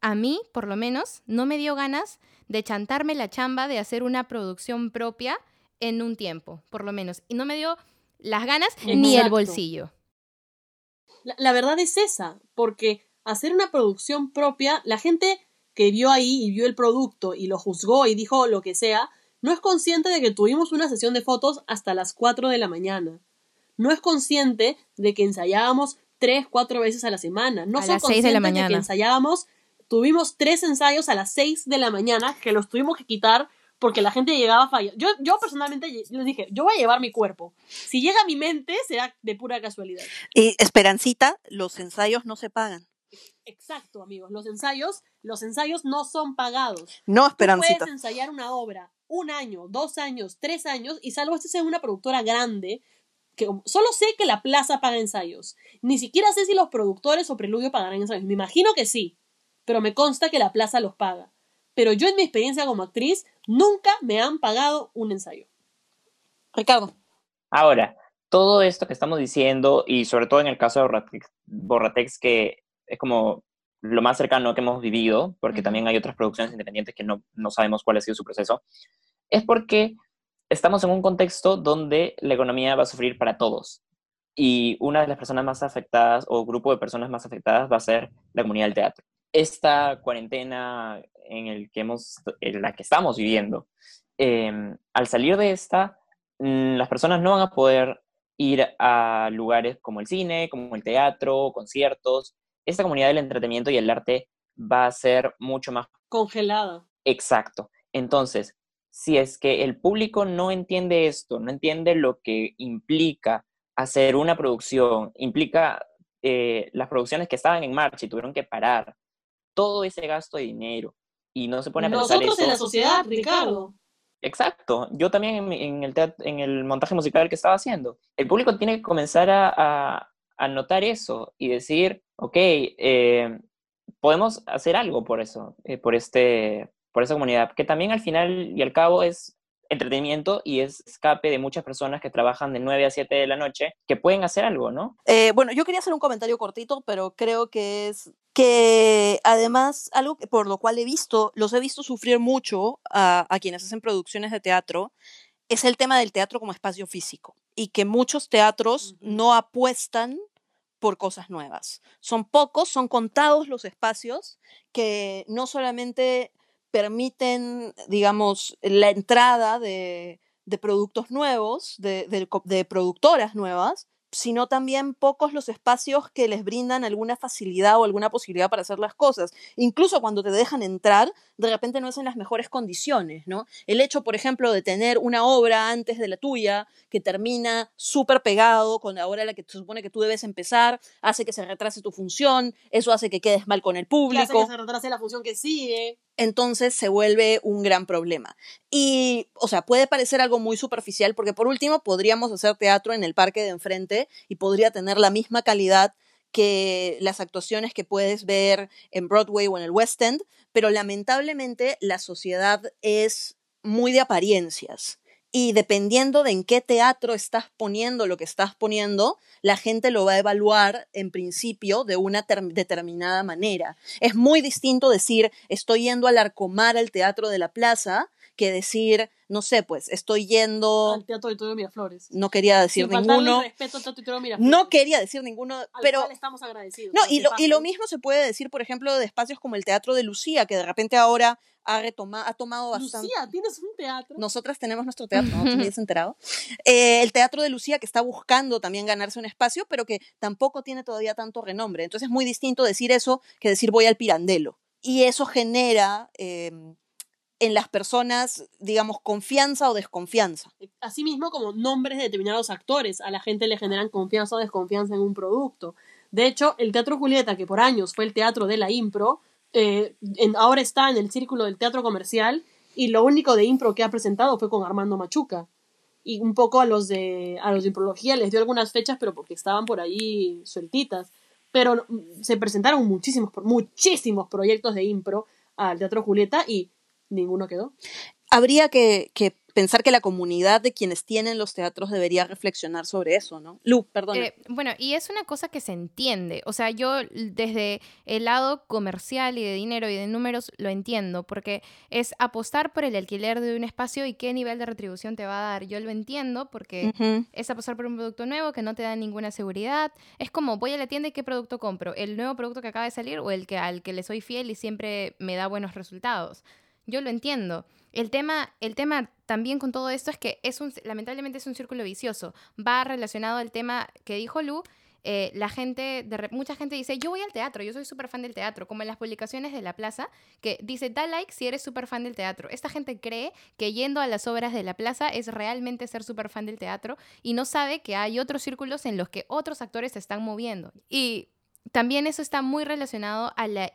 a mí, por lo menos, no me dio ganas de chantarme la chamba de hacer una producción propia en un tiempo, por lo menos. Y no me dio las ganas ni el bolsillo. La, la verdad es esa, porque hacer una producción propia, la gente que vio ahí y vio el producto y lo juzgó y dijo lo que sea, no es consciente de que tuvimos una sesión de fotos hasta las 4 de la mañana. No es consciente de que ensayábamos tres, cuatro veces a la semana. No A son las de la conscientes que ensayábamos, tuvimos tres ensayos a las 6 de la mañana que los tuvimos que quitar porque la gente llegaba a fallar. Yo, yo personalmente les dije, yo voy a llevar mi cuerpo. Si llega a mi mente, será de pura casualidad. Y Esperancita, los ensayos no se pagan. Exacto, amigos. Los ensayos, los ensayos no son pagados. No, Tú Esperancita. puedes ensayar una obra un año, dos años, tres años, y salvo estés en una productora grande, que solo sé que la plaza paga ensayos. Ni siquiera sé si los productores o Preludio pagarán ensayos. Me imagino que sí, pero me consta que la plaza los paga. Pero yo en mi experiencia como actriz, nunca me han pagado un ensayo. Ricardo. Ahora, todo esto que estamos diciendo, y sobre todo en el caso de Borratex, Borratex, que es como lo más cercano que hemos vivido, porque también hay otras producciones independientes que no, no sabemos cuál ha sido su proceso, es porque estamos en un contexto donde la economía va a sufrir para todos. Y una de las personas más afectadas, o grupo de personas más afectadas, va a ser la comunidad del teatro. Esta cuarentena en, el que hemos, en la que estamos viviendo, eh, al salir de esta, mm, las personas no van a poder ir a lugares como el cine, como el teatro, conciertos. Esta comunidad del entretenimiento y el arte va a ser mucho más Congelada. exacto. Entonces, si es que el público no entiende esto, no entiende lo que implica hacer una producción, implica eh, las producciones que estaban en marcha y tuvieron que parar, todo ese gasto de dinero, y no se pone a pensar Nosotros en eso- la sociedad, Ricardo. Exacto, yo también en, mi- en el teat- en el montaje musical que estaba haciendo. El público tiene que comenzar a, a- a notar eso y decir, ok, eh, podemos hacer algo por eso, eh, por, este, por esa comunidad, que también al final y al cabo es entretenimiento y es escape de muchas personas que trabajan de 9 a 7 de la noche, que pueden hacer algo, ¿no? Eh, bueno, yo quería hacer un comentario cortito, pero creo que es que además algo que- por lo cual he visto, los he visto sufrir mucho a, a quienes hacen producciones de teatro, es el tema del teatro como espacio físico y que muchos teatros no apuestan por cosas nuevas. Son pocos, son contados los espacios que no solamente permiten, digamos, la entrada de, de productos nuevos, de, co- de productoras nuevas, sino también pocos los espacios que les brindan alguna facilidad o alguna posibilidad para hacer las cosas. Incluso cuando te dejan entrar, de repente no es en las mejores condiciones, ¿no? El hecho, por ejemplo, de tener una obra antes de la tuya que termina súper pegado con la hora en la que se supone que tú debes empezar, hace que se retrase tu función, eso hace que quedes mal con el Que hace público. que se retrase la función que sigue. Entonces se vuelve un gran problema. Y, o sea, puede parecer algo muy superficial porque por último podríamos hacer teatro en el parque de enfrente y podría tener la misma calidad que las actuaciones que puedes ver en Broadway o en el West End, pero lamentablemente la sociedad es muy de apariencias. Y dependiendo de en qué teatro estás poniendo lo que estás poniendo, la gente lo va a evaluar en principio de una ter- determinada manera. Es muy distinto decir estoy yendo al Arcomar al Teatro de la Plaza que decir, no sé, pues estoy yendo, Al Teatro Auditorio Miraflores. no quería decir Sin ninguno, respeto al Teatro Miraflores. no quería decir ninguno, al pero cual estamos agradecidos. no, y lo, y mismo se puede decir, por ejemplo, de espacios como el Teatro de Lucía, que de repente ahora ha, retoma- ha tomado bastante... Lucía, tienes un teatro. Nosotras tenemos nuestro teatro, no te <laughs> habías enterado. Eh, el Teatro de Lucía, que está buscando también ganarse un espacio, pero que tampoco tiene todavía tanto renombre. Entonces es muy distinto decir eso que decir voy al Pirandello. Y eso genera eh, en las personas, digamos, confianza o desconfianza. Asimismo, como nombres de determinados actores, a la gente le generan confianza o desconfianza en un producto. De hecho, el Teatro Julieta, que por años fue el teatro de la impro, eh, ahora está en el círculo del teatro comercial y lo único de impro que ha presentado fue con Armando Machuca. Y un poco a los de, a los de imprología les dio algunas fechas, pero porque estaban por ahí sueltitas. Pero se presentaron muchísimos, muchísimos proyectos de impro al Teatro Julieta y ninguno quedó. Habría que, que pensar que la comunidad de quienes tienen los teatros debería reflexionar sobre eso, ¿no? Lu, perdón. Eh, bueno, y es una cosa que se entiende. O sea, yo desde el lado comercial y de dinero y de números lo entiendo, porque es apostar por el alquiler de un espacio y qué nivel de retribución te va a dar. Yo lo entiendo porque es apostar por un producto nuevo que no te da ninguna seguridad. Es como voy a la tienda y qué producto compro, el nuevo producto que acaba de salir o el que al que le soy fiel y siempre me da buenos resultados. Yo lo entiendo. El tema, el tema también con todo esto es que es un, lamentablemente es un círculo vicioso. Va relacionado al tema que dijo Lu. eh, la gente, de mucha gente dice, yo voy al teatro, yo soy súper fan del teatro, como en las publicaciones de la plaza, que dice, da like si eres súper fan del teatro. Esta gente cree que yendo a las obras de la plaza es realmente ser súper fan del teatro y no sabe que hay otros círculos en los que otros actores se están moviendo. Y también eso está muy relacionado a la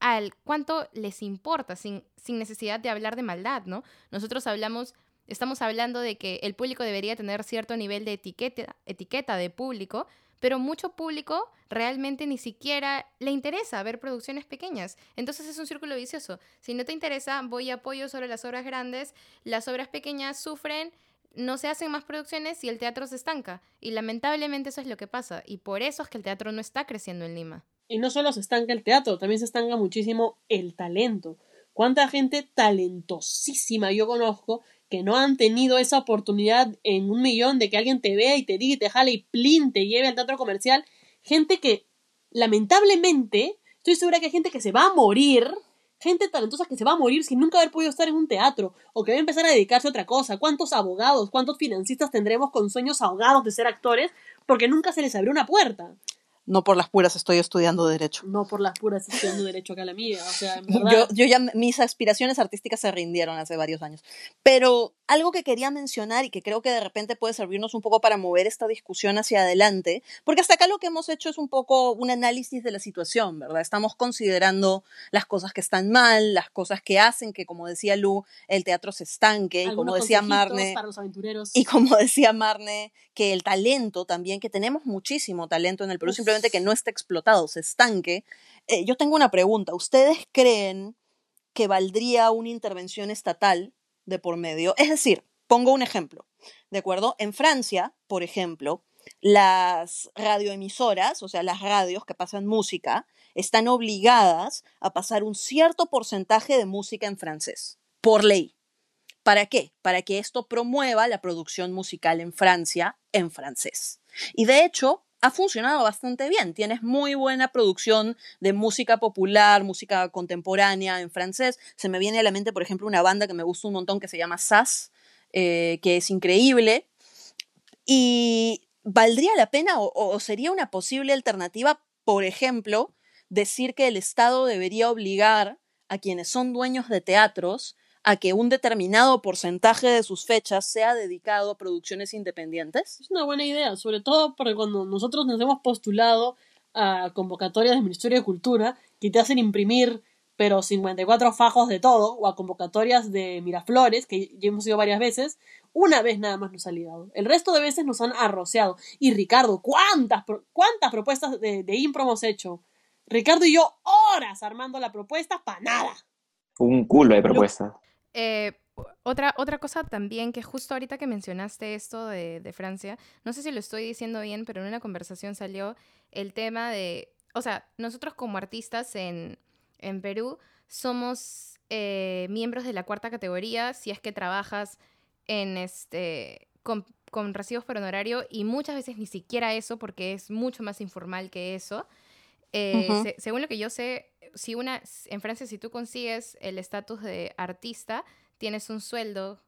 al cuánto les importa sin, sin necesidad de hablar de maldad, ¿no? Nosotros hablamos, estamos hablando de que el público debería tener cierto nivel de etiqueta, etiqueta de público, pero mucho público realmente ni siquiera le interesa ver producciones pequeñas. Entonces es un círculo vicioso. Si no te interesa, voy y apoyo sobre las obras grandes, las obras pequeñas sufren, no se hacen más producciones y el teatro se estanca. Y lamentablemente eso es lo que pasa. Y por eso es que el teatro no está creciendo en Lima. Y no solo se estanca el teatro, también se estanca muchísimo el talento. ¿Cuánta gente talentosísima yo conozco que no han tenido esa oportunidad en un millón de que alguien te vea y te diga y te jale y plin te lleve al teatro comercial? Gente que, lamentablemente, estoy segura que hay gente que se va a morir, gente talentosa que se va a morir sin nunca haber podido estar en un teatro o que va a empezar a dedicarse a otra cosa. ¿Cuántos abogados, cuántos financistas tendremos con sueños ahogados de ser actores porque nunca se les abrió una puerta? No por las puras estoy estudiando derecho. No por las puras estudiando derecho acá la mía. O sea, en verdad. Yo, yo ya, mis aspiraciones artísticas se rindieron hace varios años. Pero algo que quería mencionar y que creo que de repente puede servirnos un poco para mover esta discusión hacia adelante, porque hasta acá lo que hemos hecho es un poco un análisis de la situación, ¿verdad? Estamos considerando las cosas que están mal, las cosas que hacen que, como decía Lu, el teatro se estanque, y como decía Marne, Para los aventureros. y como decía Marne, que el talento también, que tenemos muchísimo talento en el Perú, Uf. simplemente que no esté explotado, se estanque. Eh, yo tengo una pregunta. ¿Ustedes creen que valdría una intervención estatal de por medio? Es decir, pongo un ejemplo, ¿de acuerdo? En Francia, por ejemplo, las radioemisoras, o sea, las radios que pasan música, están obligadas a pasar un cierto porcentaje de música en francés, por ley. ¿Para qué? Para que esto promueva la producción musical en Francia en francés. Y de hecho, ha funcionado bastante bien. Tienes muy buena producción de música popular, música contemporánea en francés. Se me viene a la mente, por ejemplo, una banda que me gusta un montón que se llama SAS, eh, que es increíble. Y valdría la pena o sería una posible alternativa, por ejemplo, decir que el Estado debería obligar a quienes son dueños de teatros a que un determinado porcentaje de sus fechas sea dedicado a producciones independientes? Es una buena idea, sobre todo porque cuando nosotros nos hemos postulado a convocatorias del Ministerio de Cultura que te hacen imprimir pero 54 fajos de todo, o a convocatorias de Miraflores, que ya hemos ido varias veces, una vez nada más nos ha ligado. El resto de veces nos han arroceado. Y Ricardo, ¿cuántas, pro- cuántas propuestas de, de impro hemos hecho? Ricardo y yo, horas armando la propuesta para nada. Un culo de propuestas. Eh, otra, otra cosa también que justo ahorita que mencionaste esto de, de Francia, no sé si lo estoy diciendo bien, pero en una conversación salió el tema de, o sea, nosotros como artistas en, en Perú somos eh, miembros de la cuarta categoría si es que trabajas en este con, con recibos por honorario y muchas veces ni siquiera eso porque es mucho más informal que eso. Eh, se- según lo que yo sé, si una, en Francia, si tú consigues el estatus de artista, tienes un sueldo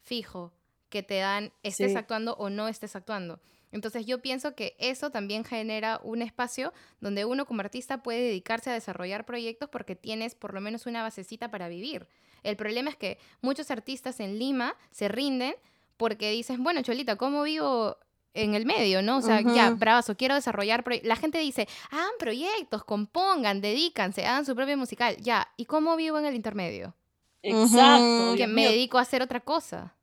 fijo que te dan, estés Sí. actuando o no estés actuando. Entonces yo pienso que eso también genera un espacio donde uno como artista puede dedicarse a desarrollar proyectos porque tienes por lo menos una basecita para vivir. El problema es que muchos artistas en Lima se rinden porque dicen, bueno, Cholita, ¿cómo vivo en el medio, no? O sea, ya, Ujú. bravazo, quiero desarrollar... proye-". La gente dice, hagan proyectos, compongan, dedícanse, hagan su propio musical. Ya, ¿y cómo vivo en el intermedio? Exacto. Que me dedico a hacer otra cosa.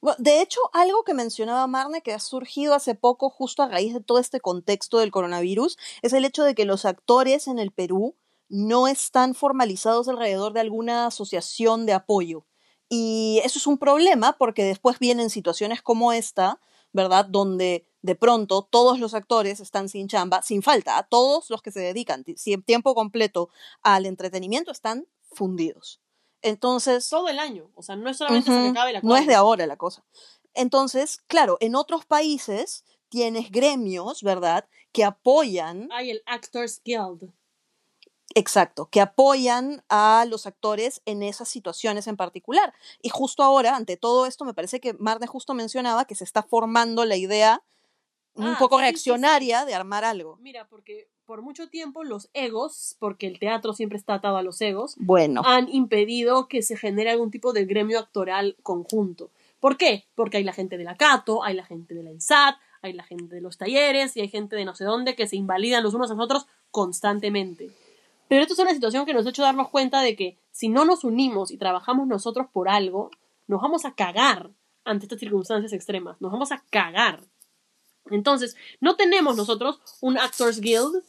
Bueno, de hecho, algo que mencionaba Marne, que ha surgido hace poco justo a raíz de todo este contexto del coronavirus, es el hecho de que los actores en el Perú no están formalizados alrededor de alguna asociación de apoyo. Y eso es un problema porque después vienen situaciones como esta, ¿verdad? Donde de pronto todos los actores están sin chamba, sin falta, a todos los que se dedican tiempo completo al entretenimiento están fundidos. Entonces, Todo el año. O sea, no es solamente hasta que acabe la No es de ahora la cosa. Entonces, claro, en otros países tienes gremios, ¿verdad? Que apoyan, Hay el Actors Guild. Exacto, que apoyan a los actores en esas situaciones en particular. Y justo ahora, ante todo esto, me parece que Marne justo mencionaba que se está formando la idea un Ah, poco sí, sí, sí. reaccionaria de armar algo. Mira, porque por mucho tiempo los egos, porque el teatro siempre está atado a los egos, Bueno, han impedido que se genere algún tipo de gremio actoral conjunto. ¿Por qué? Porque hay la gente de la Cato, hay la gente de la INSAT, hay la gente de los talleres y hay gente de no sé dónde que se invalidan los unos a los otros constantemente. Pero esto es una situación que nos ha hecho darnos cuenta de que si no nos unimos y trabajamos nosotros por algo, nos vamos a cagar ante estas circunstancias extremas, nos vamos a cagar. Entonces, no tenemos nosotros un Actors Guild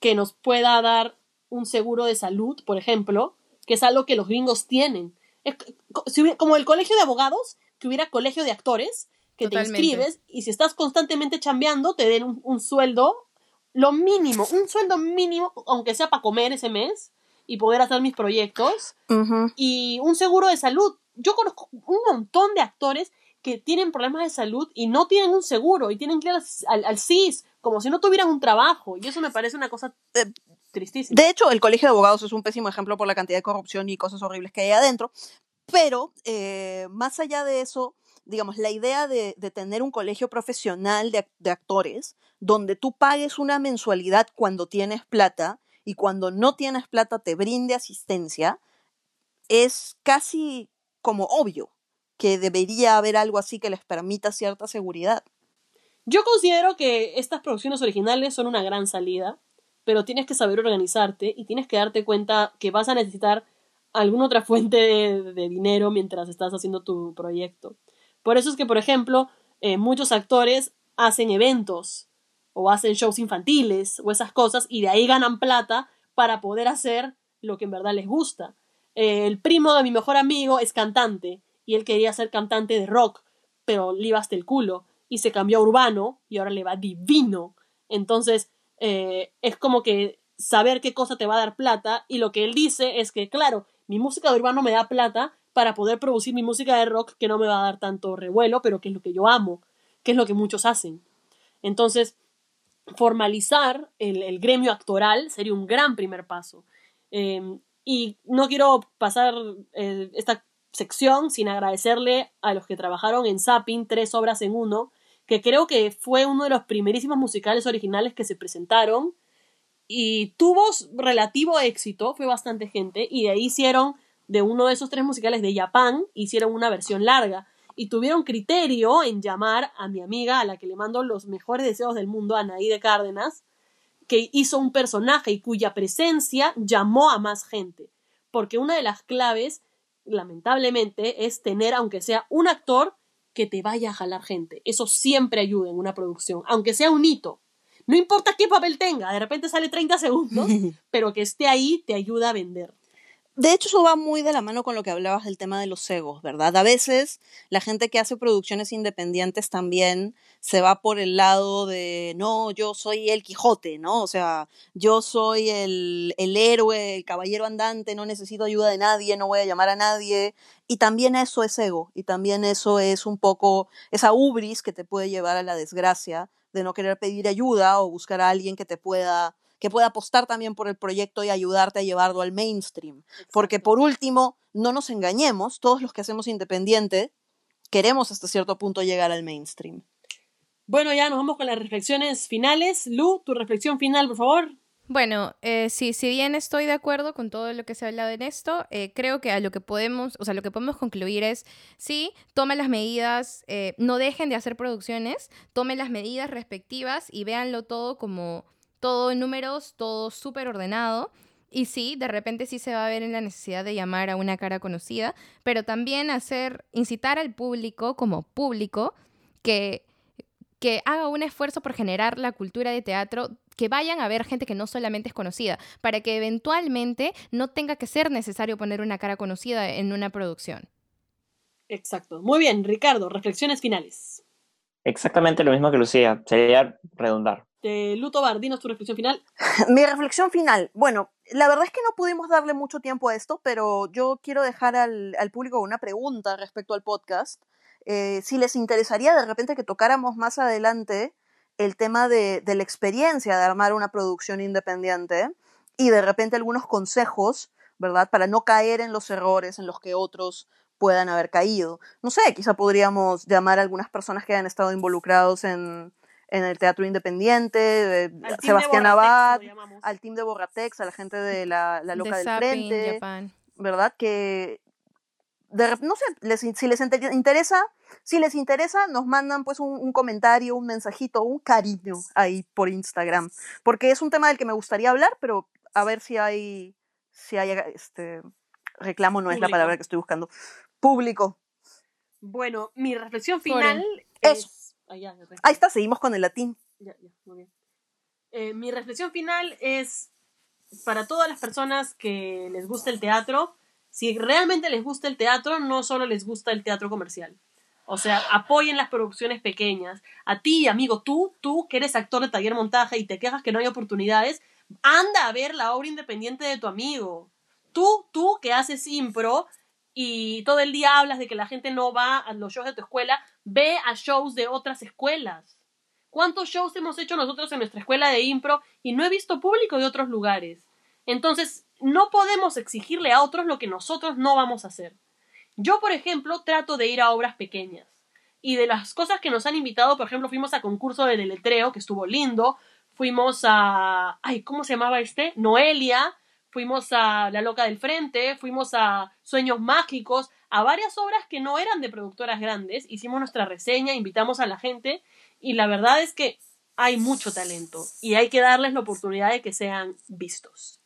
que nos pueda dar un seguro de salud, por ejemplo, que es algo que los gringos tienen. Es como el colegio de abogados, que hubiera colegio de actores, que Totalmente. te inscribes y si estás constantemente chambeando, te den un, un sueldo, lo mínimo, un sueldo mínimo, aunque sea para comer ese mes y poder hacer mis proyectos y un seguro de salud. Yo conozco un montón de actores que tienen problemas de salud y no tienen un seguro y tienen que ir al, al, al CIS como si no tuvieran un trabajo. Y eso me parece una cosa Eh, tristísima. De hecho, el Colegio de Abogados es un pésimo ejemplo por la cantidad de corrupción y cosas horribles que hay adentro. Pero, eh, más allá de eso, digamos, la idea de, tener un colegio profesional de, ac- de actores, donde tú pagues una mensualidad cuando tienes plata y cuando no tienes plata te brinde asistencia, es casi como obvio que debería haber algo así que les permita cierta seguridad. Yo considero que estas producciones originales son una gran salida, pero tienes que saber organizarte y tienes que darte cuenta que vas a necesitar alguna otra <laughs> fuente de dinero mientras estás haciendo tu proyecto. Por eso es que, por ejemplo, eh, muchos actores hacen eventos o hacen shows infantiles o esas cosas y de ahí ganan plata para poder hacer lo que en verdad les gusta. Eh, el primo de mi mejor amigo es cantante y él quería ser cantante de rock, pero le iba hasta el culo y se cambió a urbano y ahora le va divino. Entonces, eh, es como que saber qué cosa te va a dar plata y lo que él dice es que, claro, mi música de urbano me da plata para poder producir mi música de rock que no me va a dar tanto revuelo, pero que es lo que yo amo, que es lo que muchos hacen. Entonces, formalizar el, gremio actoral sería un gran primer paso. Eh, y no quiero pasar eh, esta sección sin agradecerle a los que trabajaron en Zapping, tres obras en uno, que creo que fue uno de los primerísimos musicales originales que se presentaron y tuvo relativo éxito, fue bastante gente, y de ahí hicieron de uno de esos tres musicales de Japón, hicieron una versión larga y tuvieron criterio en llamar a mi amiga, a la que le mando los mejores deseos del mundo, Anaí de Cárdenas, que hizo un personaje y cuya presencia llamó a más gente. Porque una de las claves, lamentablemente, es tener, aunque sea un actor, que te vaya a jalar gente. Eso siempre ayuda en una producción, aunque sea un hito. No importa qué papel tenga, de repente sale 30 segundos, <laughs> pero que esté ahí te ayuda a vender. De hecho, eso va muy de la mano con lo que hablabas del tema de los egos, ¿verdad? A veces la gente que hace producciones independientes también se va por el lado de, no, yo soy el Quijote, ¿no? O sea, yo soy el, el héroe, el caballero andante, no necesito ayuda de nadie, no voy a llamar a nadie. Y también eso es ego, y también eso es un poco esa ubris que te puede llevar a la desgracia de no querer pedir ayuda o buscar a alguien que te pueda que pueda apostar también por el proyecto y ayudarte a llevarlo al mainstream. Porque por último, no nos engañemos, todos los que hacemos independiente queremos hasta cierto punto llegar al mainstream. Bueno, ya nos vamos con las reflexiones finales. Lu, tu reflexión final, por favor. Bueno, eh, sí, si bien estoy de acuerdo con todo lo que se ha hablado en esto, eh, creo que a lo que podemos, o sea, lo que podemos concluir es, sí, tomen las medidas, eh, no dejen de hacer producciones, tomen las medidas respectivas y véanlo todo como todo en números, todo súper ordenado. Y sí, de repente sí se va a ver en la necesidad de llamar a una cara conocida, pero también hacer, incitar al público como público que, que haga un esfuerzo por generar la cultura de teatro, que vayan a ver gente que no solamente es conocida, para que eventualmente no tenga que ser necesario poner una cara conocida en una producción. Exacto. Muy bien, Ricardo, reflexiones finales. Exactamente lo mismo que Lucía, sería redundar. De Luto Bar, dinos tu reflexión final. <laughs> Mi reflexión final. Bueno, la verdad es que no pudimos darle mucho tiempo a esto, pero yo quiero dejar al, público una pregunta respecto al podcast. Eh, si les interesaría de repente que tocáramos más adelante el tema de, la experiencia de armar una producción independiente y de repente algunos consejos, ¿verdad? Para no caer en los errores en los que otros puedan haber caído. No sé, quizá podríamos llamar a algunas personas que hayan estado involucrados en, en el teatro independiente, eh, Sebastián Abad, al team de Borratex, a la gente de <laughs> la, la Loca de del Zapping, Frente, Japan. ¿verdad? Que, de no sé, les- si les inter- interesa, si les interesa, nos mandan pues un, un comentario, un mensajito, un cariño ahí por Instagram, porque es un tema del que me gustaría hablar, pero a ver si hay, si hay, este, reclamo no es la palabra que estoy buscando, público. Bueno, mi reflexión final Eso. es. Ah, ya, ya, ya. Ahí está, seguimos con el latín. Ya, ya, muy bien. Eh, mi reflexión final es para todas las personas que les gusta el teatro, si realmente les gusta el teatro, no solo les gusta el teatro comercial. O sea, apoyen las producciones pequeñas. A ti, amigo, tú, tú que eres actor de taller montaje y te quejas que no hay oportunidades, anda a ver la obra independiente de tu amigo. Tú, tú que haces impro y todo el día hablas de que la gente no va a los shows de tu escuela, ve a shows de otras escuelas. ¿Cuántos shows hemos hecho nosotros en nuestra escuela de impro y no he visto público de otros lugares? Entonces, no podemos exigirle a otros lo que nosotros no vamos a hacer. Yo, por ejemplo, trato de ir a obras pequeñas. Y de las cosas que nos han invitado, por ejemplo, fuimos a concurso de deletreo, que estuvo lindo. Fuimos a. Ay, ¿cómo se llamaba este? Noelia. Fuimos a La Loca del Frente. Fuimos a Sueños Mágicos. A varias obras que no eran de productoras grandes. Hicimos nuestra reseña, invitamos a la gente. Y la verdad es que hay mucho talento. Y hay que darles la oportunidad de que sean vistos.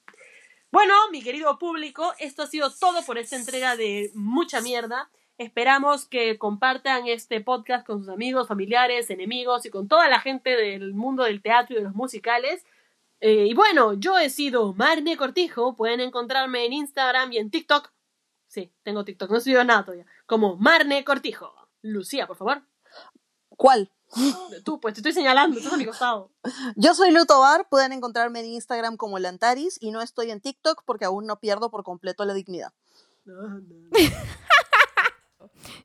Bueno, mi querido público, esto ha sido todo por esta entrega de mucha mierda. Esperamos que compartan este podcast con sus amigos, familiares, enemigos y con toda la gente del mundo del teatro y de los musicales. Eh, y bueno, yo he sido Marne Cortijo. Pueden encontrarme en Instagram y en TikTok. Sí, tengo TikTok, no he subido nada todavía. Como Marne Cortijo. Lucía, por favor. ¿Cuál? Tú, pues te estoy señalando, estás a mi costado. Yo soy Luto Bar, pueden encontrarme en Instagram como Lantaris y no estoy en TikTok porque aún no pierdo por completo la dignidad. No, <laughs> no.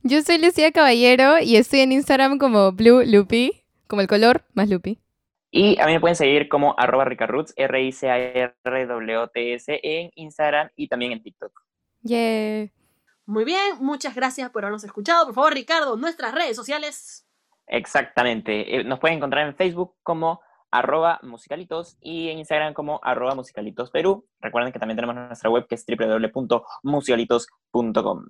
Yo soy Lucía Caballero y estoy en Instagram como Blue Lupi, como el color más Lupi. Y a mí me pueden seguir como arroba ricarroots, R-I-C-A-R-W-T-S en Instagram y también en TikTok. Yeah. Muy bien, muchas gracias por habernos escuchado. Por favor, Ricardo, nuestras redes sociales. Exactamente. Eh, Nos pueden encontrar en Facebook como arroba musicalitos y en Instagram como arroba musicalitos Perú. Recuerden que también tenemos nuestra web que es www.musicalitos.com.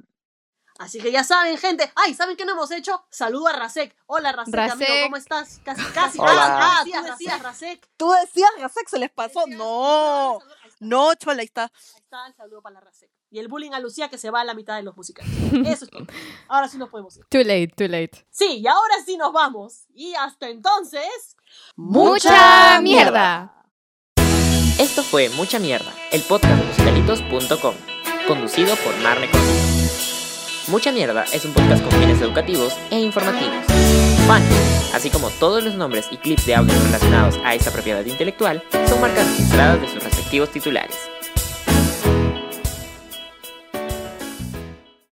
Así que ya saben, gente. Ay, ¿saben qué no hemos hecho? Saludo a Rasek. Hola, Rasek, amigo. ¿cómo estás? Casi, <laughs> casi. Hola. Ah, ah, tú decías, Rasek. Tú decías, Rasek, se les pasó. Decías, No, no, chola, ahí está. Ahí está el saludo para la Rasek. Y el bullying a Lucía que se va a la mitad de los musicales. Eso es todo. <laughs> Ahora sí nos podemos ir. Too late, too late. Sí, y ahora sí nos vamos. Y hasta entonces. ¡Mucha mierda! Esto fue Mucha Mierda, el podcast de musicalitos.com, conducido por Marne Cortino. Mucha Mierda es un podcast con fines educativos e informativos. Fan, así como todos los nombres y clips de audio relacionados a esta propiedad intelectual, son marcas registradas de sus respectivos titulares.